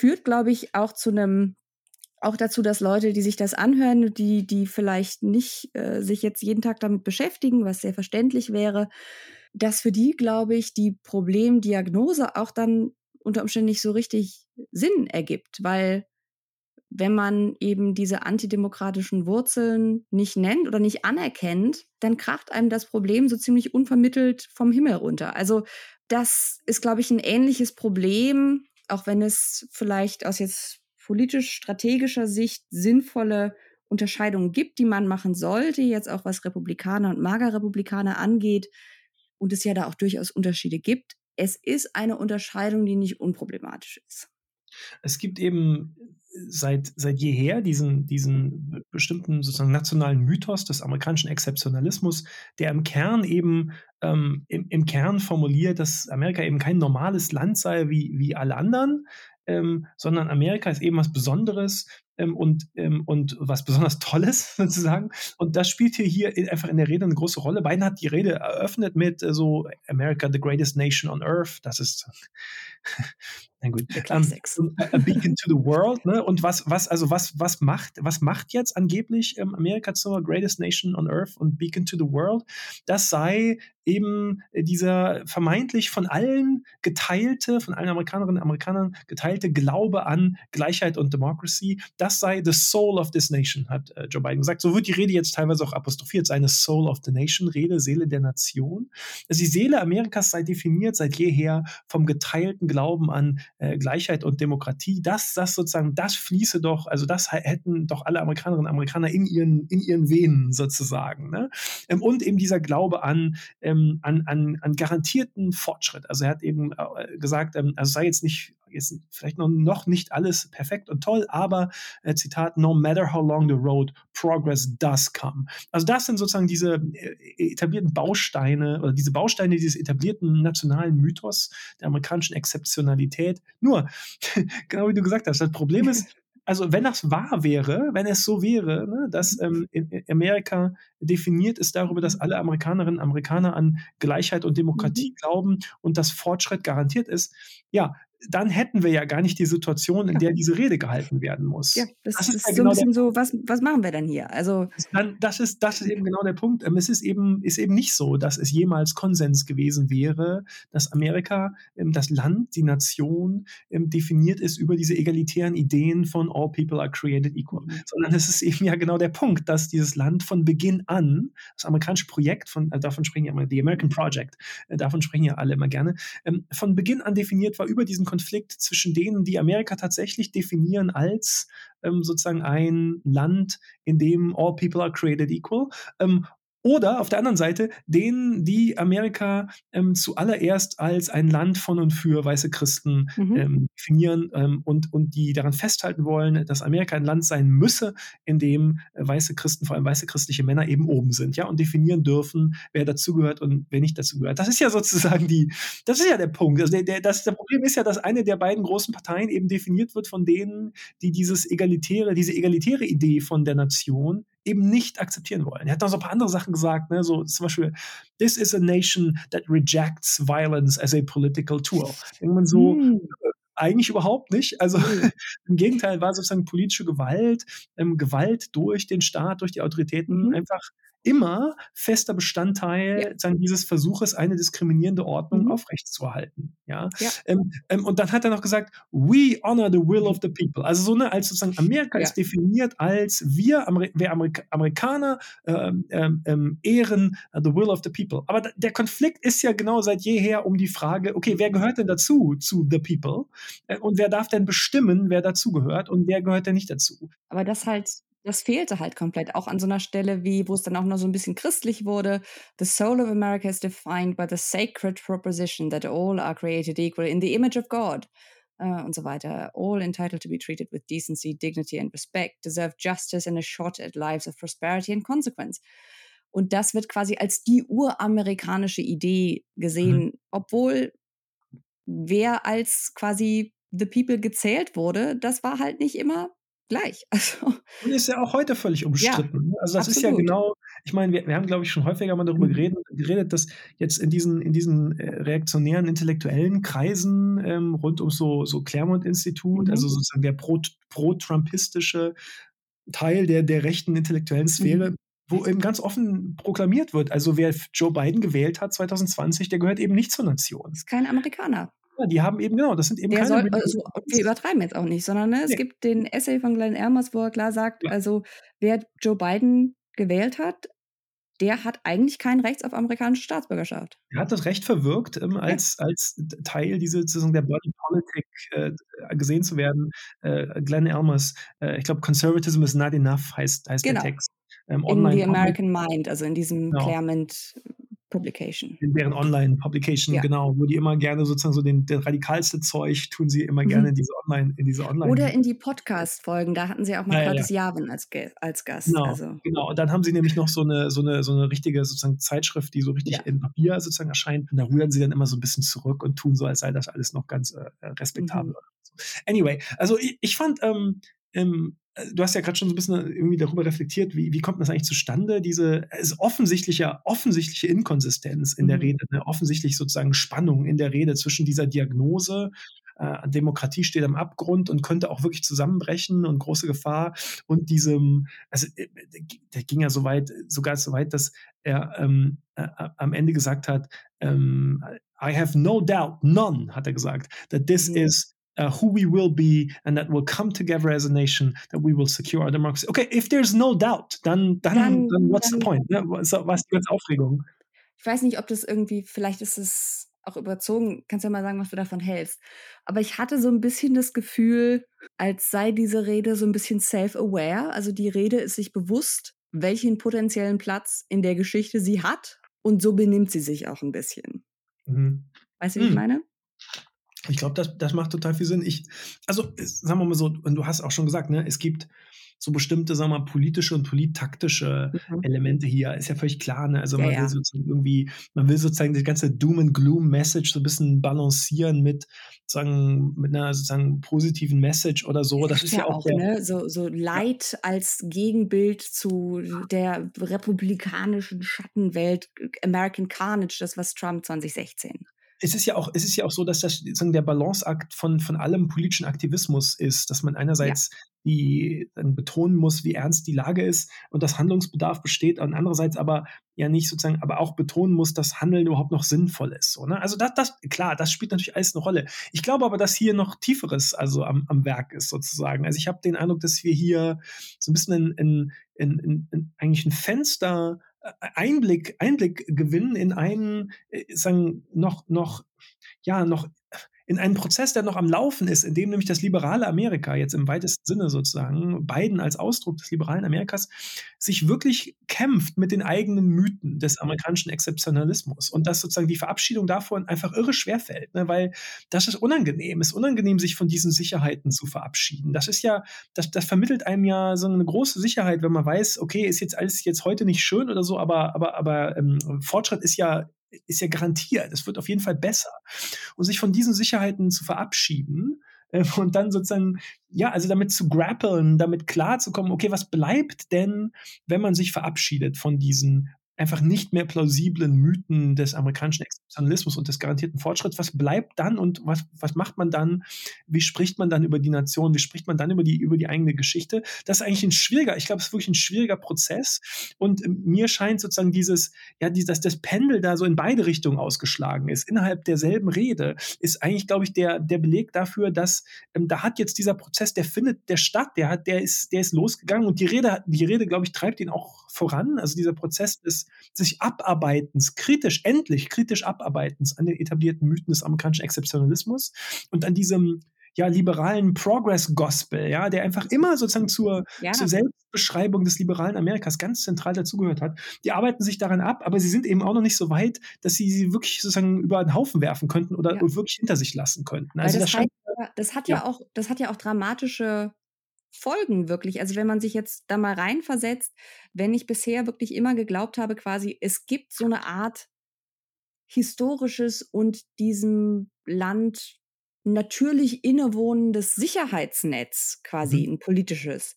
führt, glaube ich, auch zu einem auch dazu, dass Leute, die sich das anhören, die, die vielleicht nicht äh, sich jetzt jeden Tag damit beschäftigen, was sehr verständlich wäre, dass für die, glaube ich, die Problemdiagnose auch dann unter Umständen nicht so richtig Sinn ergibt, weil wenn man eben diese antidemokratischen Wurzeln nicht nennt oder nicht anerkennt, dann kracht einem das Problem so ziemlich unvermittelt vom Himmel runter. Also das ist, glaube ich, ein ähnliches Problem, auch wenn es vielleicht aus jetzt politisch-strategischer Sicht sinnvolle Unterscheidungen gibt, die man machen sollte, jetzt auch was Republikaner und Magerrepublikaner angeht, und es ja da auch durchaus Unterschiede gibt. Es ist eine Unterscheidung, die nicht unproblematisch ist. Es gibt eben seit, seit jeher diesen, diesen bestimmten sozusagen nationalen Mythos des amerikanischen Exzeptionalismus, der im Kern eben ähm, im, im Kern formuliert, dass Amerika eben kein normales Land sei wie, wie alle anderen, ähm, sondern Amerika ist eben was Besonderes ähm, und, ähm, und was besonders Tolles sozusagen. Und das spielt hier, hier einfach in der Rede eine große Rolle. Biden hat die Rede eröffnet mit äh, so America, the greatest nation on earth. Das ist na gut. Um, ähm, a beacon to the world, ne? Und was, was, also was, was macht, was macht jetzt angeblich ähm, Amerika zur greatest nation on earth und beacon to the world? Das sei eben dieser vermeintlich von allen geteilte, von allen Amerikanerinnen und Amerikanern geteilte Glaube an Gleichheit und Democracy. Das sei the soul of this nation, hat äh, Joe Biden gesagt. So wird die Rede jetzt teilweise auch apostrophiert, seine Soul of the Nation Rede, Seele der Nation. Also die Seele Amerikas sei definiert seit jeher vom geteilten Glauben an äh, Gleichheit und Demokratie, das, das sozusagen, das fließe doch, also das hätten doch alle Amerikanerinnen und Amerikaner in ihren, in ihren Venen sozusagen. Ne? Ähm, und eben dieser Glaube an, ähm, an, an, an garantierten Fortschritt. Also er hat eben äh, gesagt, ähm, also sei jetzt nicht jetzt vielleicht noch, noch nicht alles perfekt und toll, aber äh, Zitat, no matter how long the road, progress does come. Also das sind sozusagen diese äh, etablierten Bausteine oder diese Bausteine dieses etablierten nationalen Mythos der amerikanischen Exzeptionalität. Nur, genau wie du gesagt hast, das Problem ist, also wenn das wahr wäre, wenn es so wäre, ne, dass ähm, in Amerika definiert ist darüber, dass alle Amerikanerinnen und Amerikaner an Gleichheit und Demokratie mhm. glauben und dass Fortschritt garantiert ist, ja, dann hätten wir ja gar nicht die Situation, in der diese Rede gehalten werden muss. Ja, das, das ist, ist ja so genau ein bisschen so, was, was machen wir denn hier? Also dann, das, ist, das ist eben genau der Punkt. Ähm, es ist eben, ist eben nicht so, dass es jemals Konsens gewesen wäre, dass Amerika, ähm, das Land, die Nation ähm, definiert ist über diese egalitären Ideen von All people are created equal. Mhm. Sondern es ist eben ja genau der Punkt, dass dieses Land von Beginn an, das amerikanische Projekt, von, äh, davon sprechen ja immer, die American Project, äh, davon sprechen ja alle immer gerne, von Beginn an definiert war über diesen Konflikt zwischen denen, die Amerika tatsächlich definieren als ähm, sozusagen ein Land, in dem all people are created equal, ähm, oder auf der anderen Seite denen, die Amerika ähm, zuallererst als ein Land von und für weiße Christen mhm. ähm, definieren ähm, und, und die daran festhalten wollen, dass Amerika ein Land sein müsse, in dem äh, weiße Christen, vor allem weiße christliche Männer eben oben sind, ja, und definieren dürfen, wer dazugehört und wer nicht dazugehört. Das ist ja sozusagen die, das ist ja der Punkt. Also der, der, das, der Problem ist ja, dass eine der beiden großen Parteien eben definiert wird von denen, die dieses egalitäre, diese egalitäre Idee von der Nation eben nicht akzeptieren wollen. Er hat noch so ein paar andere Sachen gesagt, ne? so zum Beispiel, this is a nation that rejects violence as a political tool. Irgendwann so, hm. Äh, eigentlich überhaupt nicht. Also mhm. im Gegenteil war sozusagen politische Gewalt, ähm, Gewalt durch den Staat, durch die Autoritäten mhm. einfach immer fester Bestandteil ja. dieses Versuches, eine diskriminierende Ordnung mhm. aufrechtzuerhalten. Ja? ja. Ähm, ähm, und dann hat er noch gesagt, we honor the will of the people. Also so eine, als sozusagen Amerika ja. ist definiert als wir, Amer wir Amerika Amerikaner ähm, ähm, ähm ehren uh, the will of the people. Aber der Konflikt ist ja genau seit jeher um die Frage, okay, wer gehört denn dazu, zu the people? Äh, und wer darf denn bestimmen, wer dazugehört und wer gehört denn nicht dazu? Aber das halt das fehlte halt komplett. Auch an so einer Stelle wie, wo es dann auch noch so ein bisschen christlich wurde. The soul of America is defined by the sacred proposition that all are created equal in the image of God. Uh, und so weiter. All entitled to be treated with decency, dignity and respect, deserve justice and a shot at lives of prosperity and consequence. Und das wird quasi als die uramerikanische Idee gesehen, mhm. obwohl wer als quasi the people gezählt wurde, das war halt nicht immer gleich. Also, und ist ja auch heute völlig umstritten. Ja, ne? also das absolut. ist ja genau, ich meine, wir, wir haben, glaube ich, schon häufiger mal darüber mhm. geredet, geredet, dass jetzt in diesen, in diesen äh, reaktionären intellektuellen Kreisen ähm, rund um so, so Claremont-Institut, mhm. also sozusagen der pro-trumpistische pro Teil der, der rechten intellektuellen Sphäre, mhm wo eben ganz offen proklamiert wird, also wer Joe Biden gewählt hat 2020, der gehört eben nicht zur Nation. Ist kein Amerikaner. Die haben eben, genau, das sind eben der keine. Soll, also, wir übertreiben jetzt auch nicht, sondern ne, es nee. gibt den Essay von Glenn Ermers, wo er klar sagt, ja. also wer Joe Biden gewählt hat, der hat eigentlich kein Recht auf amerikanische Staatsbürgerschaft. Er hat das Recht verwirkt, ähm, als, ja. als Teil dieser sozusagen der Body Politic äh, gesehen zu werden. Äh, Glenn Elmers, äh, ich glaube, Conservatism is not enough heißt, heißt genau. der Text. Ähm, in The American Mind, also in diesem genau. Claremont Publication. In deren Online-Publication, ja. genau, wo die immer gerne sozusagen so den, den radikalste Zeug tun sie immer mhm. gerne in diese Online, in diese Online. Oder in die Podcast-Folgen, da hatten sie auch mal ja, Curtis ja. Javin als, als Gast. Genau, also. genau. Und dann haben sie nämlich noch so eine, so eine, so eine richtige sozusagen Zeitschrift, die so richtig ja. in Papier sozusagen erscheint. Und da rühren sie dann immer so ein bisschen zurück und tun so, als sei das alles noch ganz äh, respektabel. Mhm. Anyway, also ich, ich fand, ähm, ähm, äh, du hast ja gerade schon so ein bisschen irgendwie darüber reflektiert, wie, wie kommt das eigentlich zustande, diese es offensichtliche, offensichtliche Inkonsistenz in mhm. der Rede, eine offensichtlich sozusagen Spannung in der Rede zwischen dieser Diagnose, äh, Demokratie steht am Abgrund und könnte auch wirklich zusammenbrechen und große Gefahr und diesem, also äh, der ging ja so weit, sogar so weit, dass er ähm, äh, am Ende gesagt hat, ähm, I have no doubt, none, hat er gesagt, that this mhm. is uh, who we will be and that we'll come together as a nation, that we will secure our democracy. Okay, if there's no doubt, dann, dann, dann, dann what's dann, the point? Ne? Was, was die ganze Aufregung? Ich weiß nicht, ob das irgendwie, vielleicht ist es auch überzogen, kannst ja mal sagen, was du davon hältst. Aber ich hatte so ein bisschen das Gefühl, als sei diese Rede so ein bisschen self-aware. Also die Rede ist sich bewusst, welchen potenziellen Platz in der Geschichte sie hat. Und so benimmt sie sich auch ein bisschen. Mhm. Weißt du, wie hm. ich meine? Ich glaube, das, das macht total viel Sinn. Ich, also, sagen wir mal so, und du hast auch schon gesagt, ne, es gibt so bestimmte, sagen wir mal, politische und polittaktische mhm. Elemente hier. Ist ja völlig klar, ne? Also ja, man will ja. sozusagen irgendwie, man will sozusagen die ganze Doom and Gloom Message so ein bisschen balancieren mit sozusagen mit einer sozusagen positiven Message oder so. Das, ist ja, auch, der, ne? so, so Leid ja. als Gegenbild zu der republikanischen Schattenwelt, American Carnage, das was Trump 2016 es ist ja auch, es ist ja auch so, dass das sozusagen der Balanceakt von, von allem politischen Aktivismus ist, dass man einerseits ja. die dann betonen muss, wie ernst die Lage ist und dass Handlungsbedarf besteht, und andererseits aber ja nicht sozusagen, aber auch betonen muss, dass Handeln überhaupt noch sinnvoll ist. So, ne? Also das, das, klar, das spielt natürlich alles eine Rolle. Ich glaube aber, dass hier noch Tieferes also am, am Werk ist, sozusagen. Also ich habe den Eindruck, dass wir hier so ein bisschen in, in, in, in eigentlich ein Fenster Einblick, Einblick gewinnen in einen, äh, sagen, noch, noch, ja, noch in einen Prozess, der noch am Laufen ist, in dem nämlich das liberale Amerika, jetzt im weitesten Sinne sozusagen, Biden als Ausdruck des liberalen Amerikas, sich wirklich kämpft mit den eigenen Mythen des amerikanischen Exzeptionalismus und dass sozusagen die Verabschiedung davon einfach irre schwer fällt, ne? weil das ist unangenehm, es ist unangenehm, sich von diesen Sicherheiten zu verabschieden. Das ist ja, das, das vermittelt einem ja so eine große Sicherheit, wenn man weiß, okay, ist jetzt alles jetzt heute nicht schön oder so, aber, aber, aber ähm, Fortschritt ist ja ist ja garantiert. Es wird auf jeden Fall besser. Und sich von diesen Sicherheiten zu verabschieden äh, und dann sozusagen, ja, also damit zu grappeln, damit klarzukommen, okay, was bleibt denn, wenn man sich verabschiedet von diesen einfach nicht mehr plausiblen Mythen des amerikanischen Exceptionalismus und des garantierten Fortschritts. Was bleibt dann und was, was macht man dann? Wie spricht man dann über die Nation? Wie spricht man dann über die, über die eigene Geschichte? Das ist eigentlich ein schwieriger, ich glaube, es ist wirklich ein schwieriger Prozess. Und ähm, mir scheint sozusagen dieses, ja, dieses, das Pendel da so in beide Richtungen ausgeschlagen ist, innerhalb derselben Rede, ist eigentlich, glaube ich, der, der Beleg dafür, dass ähm, da hat jetzt dieser Prozess, der findet der statt, der hat, der ist, der ist losgegangen und die Rede, die Rede, glaube ich, treibt ihn auch voran. Also dieser Prozess des sich Abarbeitens, kritisch, endlich kritisch Abarbeitens an den etablierten Mythen des amerikanischen Exzeptionalismus und an diesem ja, liberalen Progress Gospel, ja, der einfach immer sozusagen zur, ja. zur Selbstbeschreibung des liberalen Amerikas ganz zentral dazugehört hat. Die arbeiten sich daran ab, aber sie sind eben auch noch nicht so weit, dass sie sie wirklich sozusagen über den Haufen werfen könnten oder ja. wirklich hinter sich lassen könnten. Also das, das, scheint, das, hat ja. ja auch, das hat ja auch dramatische Folgen wirklich. Also wenn man sich jetzt da mal reinversetzt, wenn ich bisher wirklich immer geglaubt habe, quasi, es gibt so eine Art historisches und diesem Land natürlich innewohnendes Sicherheitsnetz quasi, mhm. ein politisches.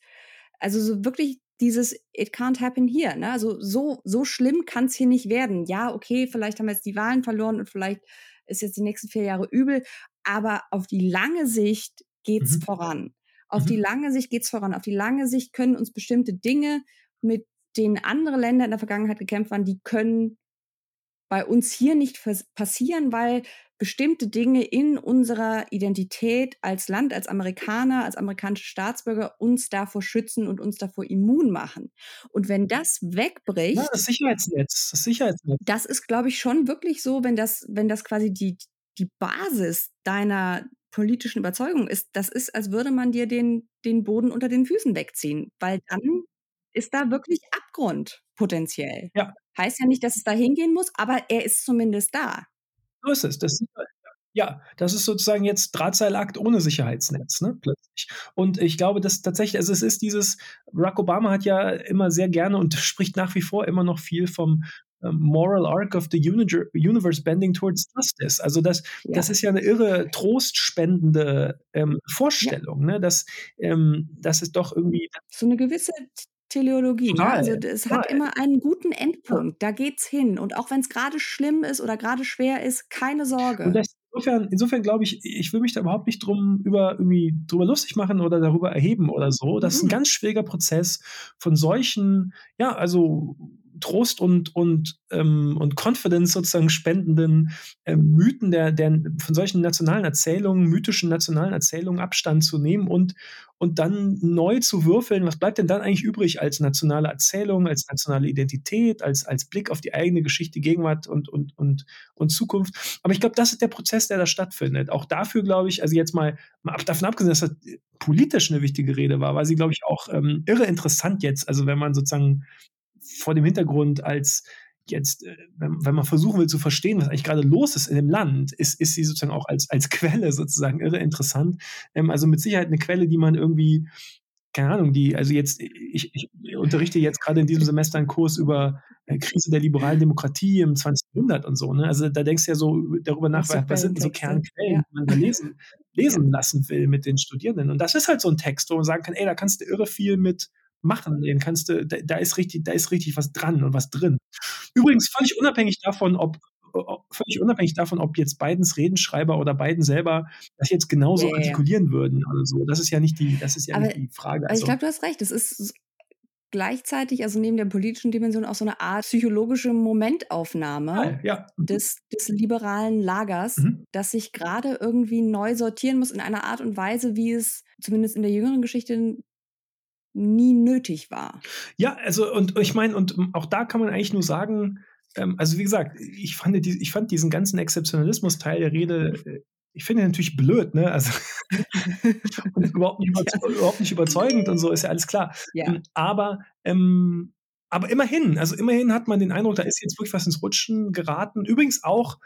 Also so wirklich dieses It can't happen here. Ne? Also so, so schlimm kann es hier nicht werden. Ja, okay, vielleicht haben wir jetzt die Wahlen verloren und vielleicht ist jetzt die nächsten vier Jahre übel, aber auf die lange Sicht geht's mhm. voran. Auf mhm. die lange Sicht geht's voran. Auf die lange Sicht können uns bestimmte Dinge, mit denen andere Länder in der Vergangenheit gekämpft haben, die können bei uns hier nicht passieren, weil bestimmte Dinge in unserer Identität als Land, als Amerikaner, als amerikanische Staatsbürger uns davor schützen und uns davor immun machen. Und wenn das wegbricht. Ja, das Sicherheitsnetz, das Sicherheitsnetz. Das ist, glaube ich, schon wirklich so, wenn das, wenn das quasi die, die Basis deiner politischen Überzeugung ist, das ist, als würde man dir den, den Boden unter den Füßen wegziehen, weil dann ist da wirklich Abgrund potenziell. Ja. Heißt ja nicht, dass es da hingehen muss, aber er ist zumindest da. So ist es. Das, ja, das ist sozusagen jetzt Drahtseilakt ohne Sicherheitsnetz, ne, plötzlich. Und ich glaube, dass tatsächlich, also es ist dieses, Barack Obama hat ja immer sehr gerne und spricht nach wie vor immer noch viel vom Moral Arc of the Universe Bending Towards Justice. Also das, ja. das ist ja eine irre trostspendende ähm, Vorstellung, ja. ne? dass, ähm, dass es doch irgendwie so eine gewisse Teleologie. Ne? Also es hat immer einen guten Endpunkt. Da geht's hin. Und auch wenn es gerade schlimm ist oder gerade schwer ist, keine Sorge. Und das, insofern, insofern glaube ich, ich will mich da überhaupt nicht drum über irgendwie drüber lustig machen oder darüber erheben oder so. Das mhm. ist ein mhm. ganz schwieriger Prozess von solchen, ja, also Trost und, und, ähm, und Confidence sozusagen spendenden äh, Mythen der, der, von solchen nationalen Erzählungen, mythischen nationalen Erzählungen Abstand zu nehmen und, und dann neu zu würfeln, was bleibt denn dann eigentlich übrig als nationale Erzählung, als nationale Identität, als, als Blick auf die eigene Geschichte, Gegenwart und, und, und, und Zukunft. Aber ich glaube, das ist der Prozess, der da stattfindet. Auch dafür glaube ich, also jetzt mal, mal davon abgesehen, dass das politisch eine wichtige Rede war, war sie, glaube ich, auch ähm, irre interessant jetzt. Also wenn man sozusagen vor dem Hintergrund als jetzt, äh, wenn, wenn, man versuchen will zu verstehen, was eigentlich gerade los ist in dem Land, ist, ist sie sozusagen auch als, als Quelle sozusagen irre interessant. Ähm, also mit Sicherheit eine Quelle, die man irgendwie, keine Ahnung, die, also jetzt, ich, ich unterrichte jetzt gerade in diesem Semester einen Kurs über äh, Krise der liberalen Demokratie im 20. Jahrhundert und so. Ne? Also da denkst du ja so darüber nach, was, was sind so Kernquellen, ja. die man da lesen, lesen lassen will mit den Studierenden. Und das ist halt so ein Text, wo man sagen kann, ey, da kannst du irre viel mit machen. Den kannst du, da, da, ist richtig, da ist richtig was dran und was drin. Übrigens völlig unabhängig davon, ob völlig unabhängig davon, ob jetzt Bidens Redenschreiber oder Biden selber das jetzt genauso ja, artikulieren ja. würden oder so. Das ist ja nicht die, das ist ja Aber, nicht die Frage. Also, ich glaube, du hast recht. Es ist gleichzeitig, also neben der politischen Dimension, auch so eine Art psychologische Momentaufnahme ja, mhm. des, des, liberalen Lagers, mhm. das sich gerade irgendwie neu sortieren muss in einer Art und Weise, wie es zumindest in der jüngeren Geschichte nie nötig war. Ja, also und ich meine, und auch da kann man eigentlich nur sagen, ähm, also wie gesagt, ich fand, die, ich fand diesen ganzen Exzeptionalismus-Teil der Rede, äh, ich finde natürlich blöd, ne? Also und überhaupt nicht, ja. überhaupt nicht überzeugend und so, ist ja alles klar. Ja. Ähm, aber ähm, aber immerhin, also immerhin hat man den Eindruck, da ist jetzt wirklich was ins Rutschen geraten. Übrigens auch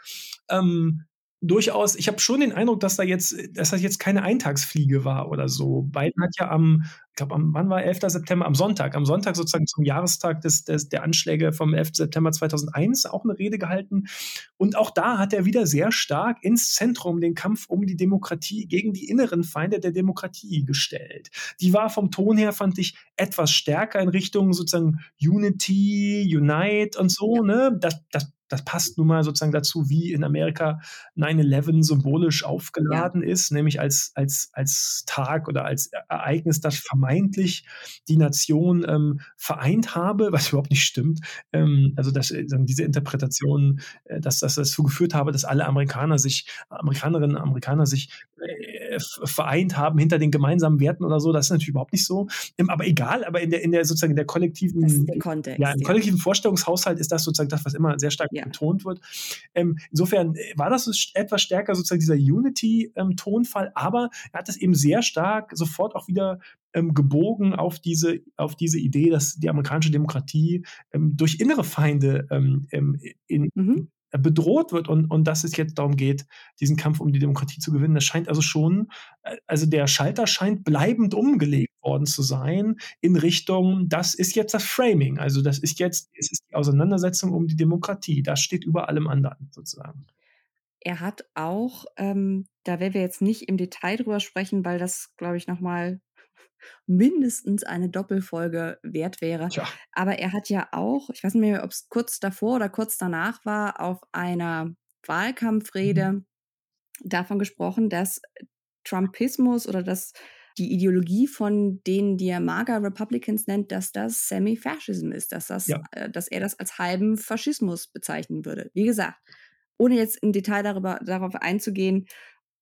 ähm, durchaus, ich habe schon den Eindruck, dass da jetzt, dass das jetzt keine Eintagsfliege war oder so. Biden hat ja am, glaube, am, wann war 11. September? Am Sonntag, am Sonntag sozusagen zum Jahrestag des, des, der Anschläge vom 11. September 2001 auch eine Rede gehalten. Und auch da hat er wieder sehr stark ins Zentrum den Kampf um die Demokratie gegen die inneren Feinde der Demokratie gestellt. Die war vom Ton her, fand ich, etwas stärker in Richtung sozusagen Unity, Unite und so, ne? Das, das das passt nun mal sozusagen dazu, wie in Amerika 9-11 symbolisch aufgeladen ja. ist, nämlich als, als, als Tag oder als Ereignis, das vermeintlich die Nation ähm, vereint habe, was überhaupt nicht stimmt. Ähm, also dass, äh, diese Interpretation, äh, dass, dass das dazu geführt habe, dass alle Amerikaner sich, Amerikanerinnen und Amerikaner sich äh, vereint haben hinter den gemeinsamen Werten oder so, das ist natürlich überhaupt nicht so. Ähm, aber egal, aber in der, in der sozusagen in der kollektiven, der Kontext, ja, im kollektiven Vorstellungshaushalt ist das sozusagen das, was immer sehr stark ja. betont wird. Ähm, insofern äh, war das etwas stärker sozusagen dieser Unity-Tonfall, ähm, aber er hat es eben sehr stark sofort auch wieder ähm, gebogen auf diese, auf diese Idee, dass die amerikanische Demokratie ähm, durch innere Feinde ähm in, mhm bedroht wird und, und dass es jetzt darum geht, diesen Kampf um die Demokratie zu gewinnen. Das scheint also schon, äh, also der Schalter scheint bleibend umgelegt worden zu sein in Richtung, das ist jetzt das Framing. Also das ist jetzt, es ist die Auseinandersetzung um die Demokratie. Das steht über allem anderen sozusagen. er hat auch, ähm, da werden wir jetzt nicht im Detail drüber sprechen, weil das, glaube ich, nochmal mindestens eine Doppelfolge wert wäre. Tja. Aber er hat ja auch, ich weiß nicht mehr, ob es kurz davor oder kurz danach war, auf einer Wahlkampfrede mhm. davon gesprochen, dass Trumpismus oder dass die Ideologie von denen, die er MAGA Republicans nennt, dass das Semi-Fascism ist, dass, das, ja. äh, dass er das als halben Faschismus bezeichnen würde. Wie gesagt, ohne jetzt im Detail darüber, darauf einzugehen,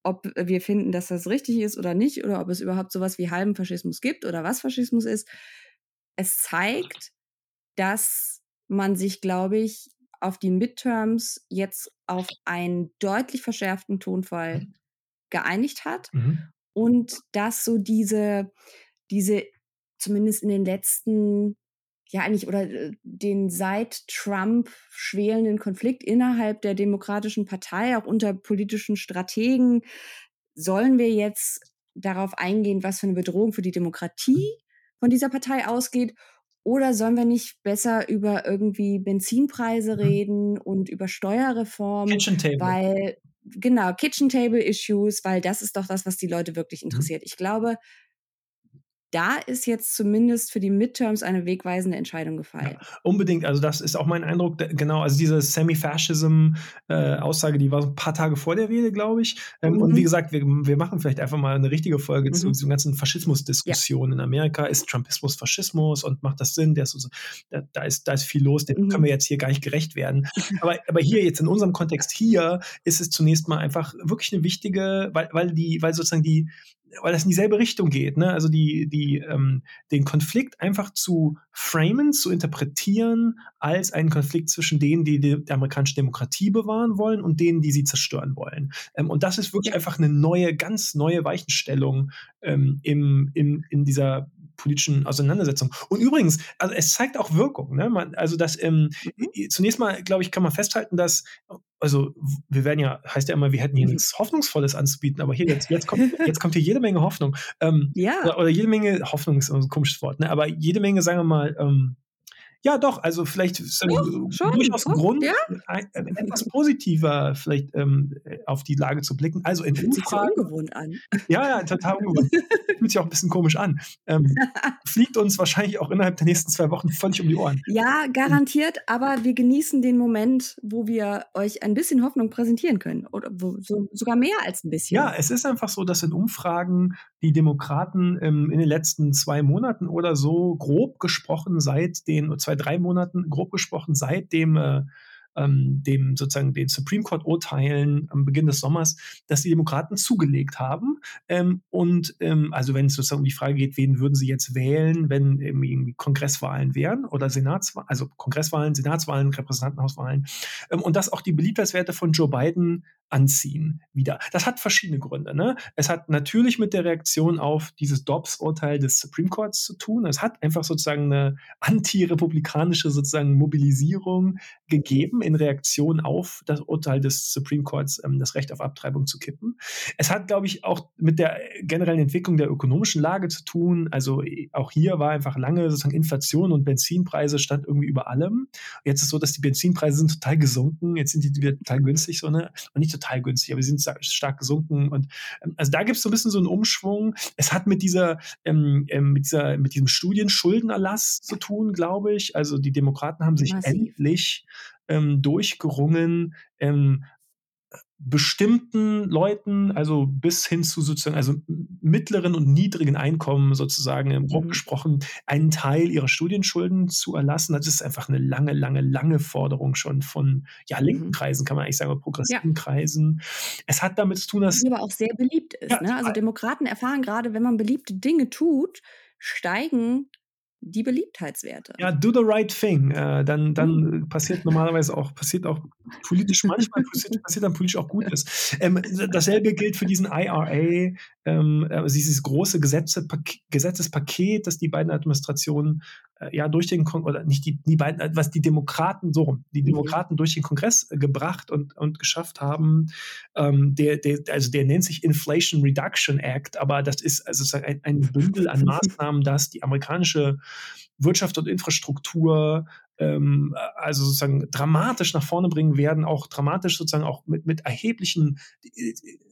ob wir finden, dass das richtig ist oder nicht, oder ob es überhaupt sowas wie halben Faschismus gibt oder was Faschismus ist. Es zeigt, dass man sich, glaube ich, auf die Midterms jetzt auf einen deutlich verschärften Tonfall mhm. geeinigt hat mhm. und dass so diese, diese zumindest in den letzten ja eigentlich oder äh, den seit Trump schwelenden Konflikt innerhalb der Demokratischen Partei, auch unter politischen Strategen, sollen wir jetzt darauf eingehen, was für eine Bedrohung für die Demokratie von dieser Partei ausgeht? Oder sollen wir nicht besser über irgendwie Benzinpreise mhm. reden und über Steuerreform? Kitchen Table. Weil, genau, Kitchen Table Issues, weil das ist doch das, was die Leute wirklich mhm. interessiert. Ich glaube, da ist jetzt zumindest für die Midterms eine wegweisende Entscheidung gefallen. Ja, unbedingt, also das ist auch mein Eindruck, genau, also diese Semi-Fascism-Aussage, äh, die war so ein paar Tage vor der Rede, glaube ich. Ähm, mhm. Und wie gesagt, wir, wir machen vielleicht einfach mal eine richtige Folge mhm. zu diesen ganzen Faschismusdiskussionen ja. in Amerika. Ist Trumpismus Faschismus und macht das Sinn? Der ist so, da, da, ist, da ist viel los, dem mhm. können wir jetzt hier gar nicht gerecht werden. aber, aber hier jetzt in unserem Kontext hier ist es zunächst mal einfach wirklich eine wichtige, weil, weil die, weil sozusagen die, weil das in dieselbe Richtung geht. Ne? Also die, die, ähm, den Konflikt einfach zu framen, zu interpretieren als einen Konflikt zwischen denen, die die, die amerikanische Demokratie bewahren wollen und denen, die sie zerstören wollen. Ähm, und das ist wirklich einfach eine neue, ganz neue Weichenstellung ähm, im, im, in dieser politischen Auseinandersetzung. Und übrigens, also es zeigt auch Wirkung. Ne? Man, also das ähm, mhm. zunächst mal, glaube ich, kann man festhalten, dass also wir werden ja, heißt ja immer, wir hätten hier mhm. nichts Hoffnungsvolles anzubieten, aber hier jetzt, jetzt kommt, jetzt kommt hier jede Menge Hoffnung. Ähm, ja. Oder, oder, jede Menge Hoffnung ist ein komisches Wort, ne? Aber jede Menge, sagen wir mal, ähm, ja, doch, also vielleicht ist ja, durchaus ein Grund, ja? ein, ein, etwas positiver vielleicht ähm, auf die Lage zu blicken. Also in Fühlt Umfragen. Sich so ungewohnt an. Ja, ja, total ungewohnt. Fühlt sich auch ein bisschen komisch an. Ähm, fliegt uns wahrscheinlich auch innerhalb der nächsten zwei Wochen völlig um die Ohren. Ja, garantiert, aber wir genießen den Moment, wo wir euch ein bisschen Hoffnung präsentieren können. Oder wo, so, sogar mehr als ein bisschen. Ja, es ist einfach so, dass in Umfragen die Demokraten ähm, in den letzten zwei Monaten oder so grob gesprochen seit den zwei drei Monaten, grob gesprochen, seit dem, äh, ähm, dem sozusagen den Supreme Court Urteilen am Beginn des Sommers, dass die Demokraten zugelegt haben. Ähm, und ähm, also wenn es sozusagen um die Frage geht, wen würden sie jetzt wählen, wenn irgendwie Kongresswahlen wären oder Senatswahlen, also Kongresswahlen, Senatswahlen, Repräsentantenhauswahlen, ähm, und dass auch die Beliebtheitswerte von Joe Biden anziehen wieder. Das hat verschiedene Gründe. Ne? Es hat natürlich mit der Reaktion auf dieses Dobbs-Urteil des Supreme Courts zu tun. Es hat einfach sozusagen eine antirepublikanische sozusagen Mobilisierung gegeben in Reaktion auf das Urteil des Supreme Courts, ähm, das Recht auf Abtreibung zu kippen. Es hat, glaube ich, auch mit der generellen Entwicklung der ökonomischen Lage zu tun. Also auch hier war einfach lange sozusagen Inflation und Benzinpreise stand irgendwie über allem. Jetzt ist es so, dass die Benzinpreise sind total gesunken. Jetzt sind die wieder total günstig, so ne, und nicht total günstig, aber sie sind stark gesunken. Und ähm, also da gibt es so ein bisschen so einen Umschwung. Es hat mit dieser, ähm, ähm, mit dieser, mit diesem Studienschuldenerlass zu tun, glaube ich. Also die Demokraten haben sich Massiv. endlich ähm, durchgerungen, ähm, bestimmten Leuten, also bis hin zu sozusagen, also mittleren und niedrigen Einkommen sozusagen im Grob mhm. gesprochen, einen Teil ihrer Studienschulden zu erlassen. Das ist einfach eine lange, lange, lange Forderung schon von ja, linken mhm. Kreisen, kann man eigentlich sagen, oder progressiven ja. Kreisen. Es hat damit zu tun, dass. Die aber auch sehr beliebt ist. Ja, ne? Also Demokraten erfahren gerade, wenn man beliebte Dinge tut, steigen die Beliebtheitswerte. Ja, do the right thing. Äh, dann dann mhm. passiert normalerweise auch, passiert auch politisch, manchmal passiert, passiert dann politisch auch Gutes. Ähm, dasselbe gilt für diesen IRA, ähm, also dieses große Gesetze, Gesetzespaket, das die beiden Administrationen äh, ja durch den Kon oder nicht die, die beiden, äh, was die Demokraten so rum, die mhm. Demokraten mhm. durch den Kongress äh, gebracht und, und geschafft haben. Ähm, der, der, also der nennt sich Inflation Reduction Act, aber das ist also ein, ein Bündel an Maßnahmen, das die amerikanische Wirtschaft und Infrastruktur ähm, also sozusagen dramatisch nach vorne bringen werden, auch dramatisch sozusagen auch mit, mit erheblichen,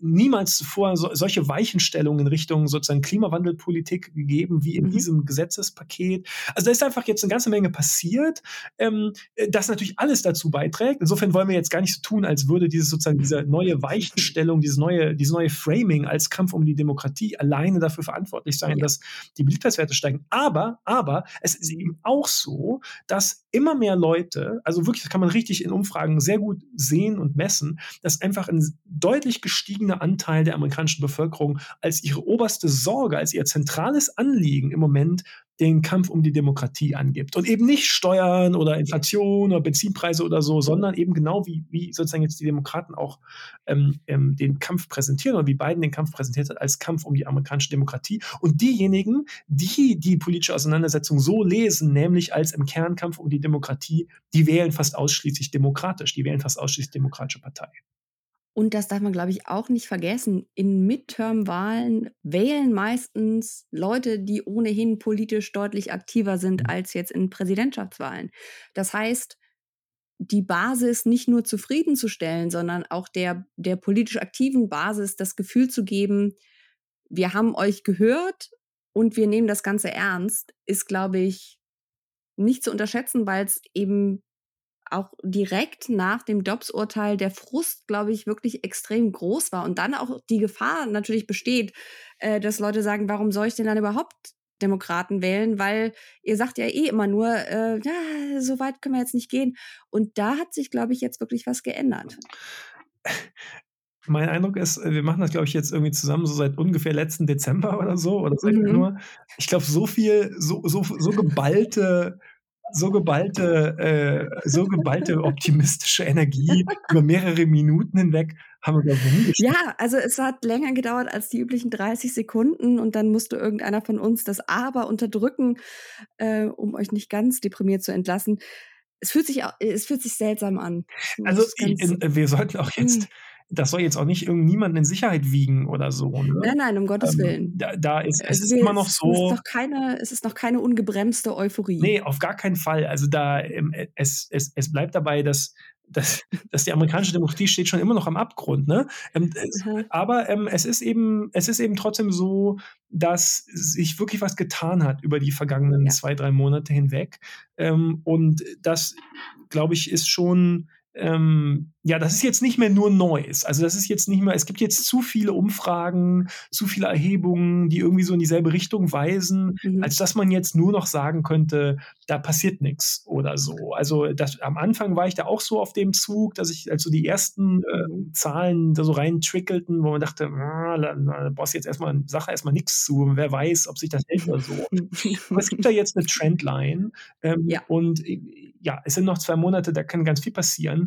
niemals zuvor so, solche Weichenstellungen in Richtung sozusagen Klimawandelpolitik gegeben wie in mhm. diesem Gesetzespaket. Also da ist einfach jetzt eine ganze Menge passiert, ähm, das natürlich alles dazu beiträgt. Insofern wollen wir jetzt gar nicht so tun, als würde dieses sozusagen diese neue Weichenstellung, dieses neue, dieses neue Framing als Kampf um die Demokratie alleine dafür verantwortlich sein, ja. dass die Beliebtheitswerte steigen. Aber, aber es ist eben auch so, dass immer mehr Leute, also wirklich, das kann man richtig in Umfragen sehr gut sehen und messen, dass einfach ein deutlich gestiegener Anteil der amerikanischen Bevölkerung als ihre oberste Sorge, als ihr zentrales Anliegen im Moment den Kampf um die Demokratie angibt. Und eben nicht Steuern oder Inflation oder Benzinpreise oder so, sondern eben genau wie, wie sozusagen jetzt die Demokraten auch ähm, ähm, den Kampf präsentieren oder wie Biden den Kampf präsentiert hat als Kampf um die amerikanische Demokratie. Und diejenigen, die die politische Auseinandersetzung so lesen, nämlich als im Kernkampf um die Demokratie, die wählen fast ausschließlich demokratisch, die wählen fast ausschließlich demokratische Partei. Und das darf man, glaube ich, auch nicht vergessen. In Midterm-Wahlen wählen meistens Leute, die ohnehin politisch deutlich aktiver sind mhm. als jetzt in Präsidentschaftswahlen. Das heißt, die Basis nicht nur zufriedenzustellen, sondern auch der, der politisch aktiven Basis das Gefühl zu geben, wir haben euch gehört und wir nehmen das Ganze ernst, ist, glaube ich, nicht zu unterschätzen, weil es eben auch direkt nach dem Dobbs-Urteil der Frust, glaube ich, wirklich extrem groß war und dann auch die Gefahr natürlich besteht, äh, dass Leute sagen, warum soll ich denn dann überhaupt Demokraten wählen, weil ihr sagt ja eh immer nur, äh, ja, so weit können wir jetzt nicht gehen. Und da hat sich, glaube ich, jetzt wirklich was geändert. Mein Eindruck ist, wir machen das, glaube ich, jetzt irgendwie zusammen so seit ungefähr letzten Dezember oder so oder seit mhm. Januar. Ich glaube, so viel, so, so, so geballte so geballte, äh, so geballte optimistische Energie über mehrere Minuten hinweg haben wir, ich, nie Ja, also es hat länger gedauert als die üblichen 30 Sekunden und dann musste irgendeiner von uns das Aber unterdrücken, äh, um euch nicht ganz deprimiert zu entlassen. Es fühlt sich, es fühlt sich seltsam an. Also in, wir sollten auch jetzt hm das soll jetzt auch nicht irgendjemanden in Sicherheit wiegen oder so. Ne? Nein, nein, um Gottes ähm, Willen. Da, da ist es also ist immer noch so. Es ist, noch keine, es ist noch keine ungebremste Euphorie. Nee, auf gar keinen Fall. Also da, ähm, es, es, es bleibt dabei, dass dass, dass die amerikanische Demokratie steht schon immer noch am Abgrund. Ne? Ähm, mhm. Aber ähm, es ist eben, es ist eben trotzdem so, dass sich wirklich was getan hat über die vergangenen ja. zwei, drei Monate hinweg. Ähm, und das, glaube ich, ist schon ähm, ja, das ist jetzt nicht mehr nur Neues. Also das ist jetzt nicht mehr, es gibt jetzt zu viele Umfragen, zu viele Erhebungen, die irgendwie so in dieselbe Richtung weisen, mhm. als dass man jetzt nur noch sagen könnte, da passiert nichts oder so. Also das, am Anfang war ich da auch so auf dem Zug, dass ich, als so die ersten äh, mhm. Zahlen da so rein trickelten, wo man dachte, ah, da, da brauchst jetzt erstmal, Sache erstmal nichts zu, wer weiß, ob sich das hält oder so. Aber es gibt da jetzt eine Trendline ähm, ja. und ja, es sind noch zwei Monate, da kann ganz viel passieren.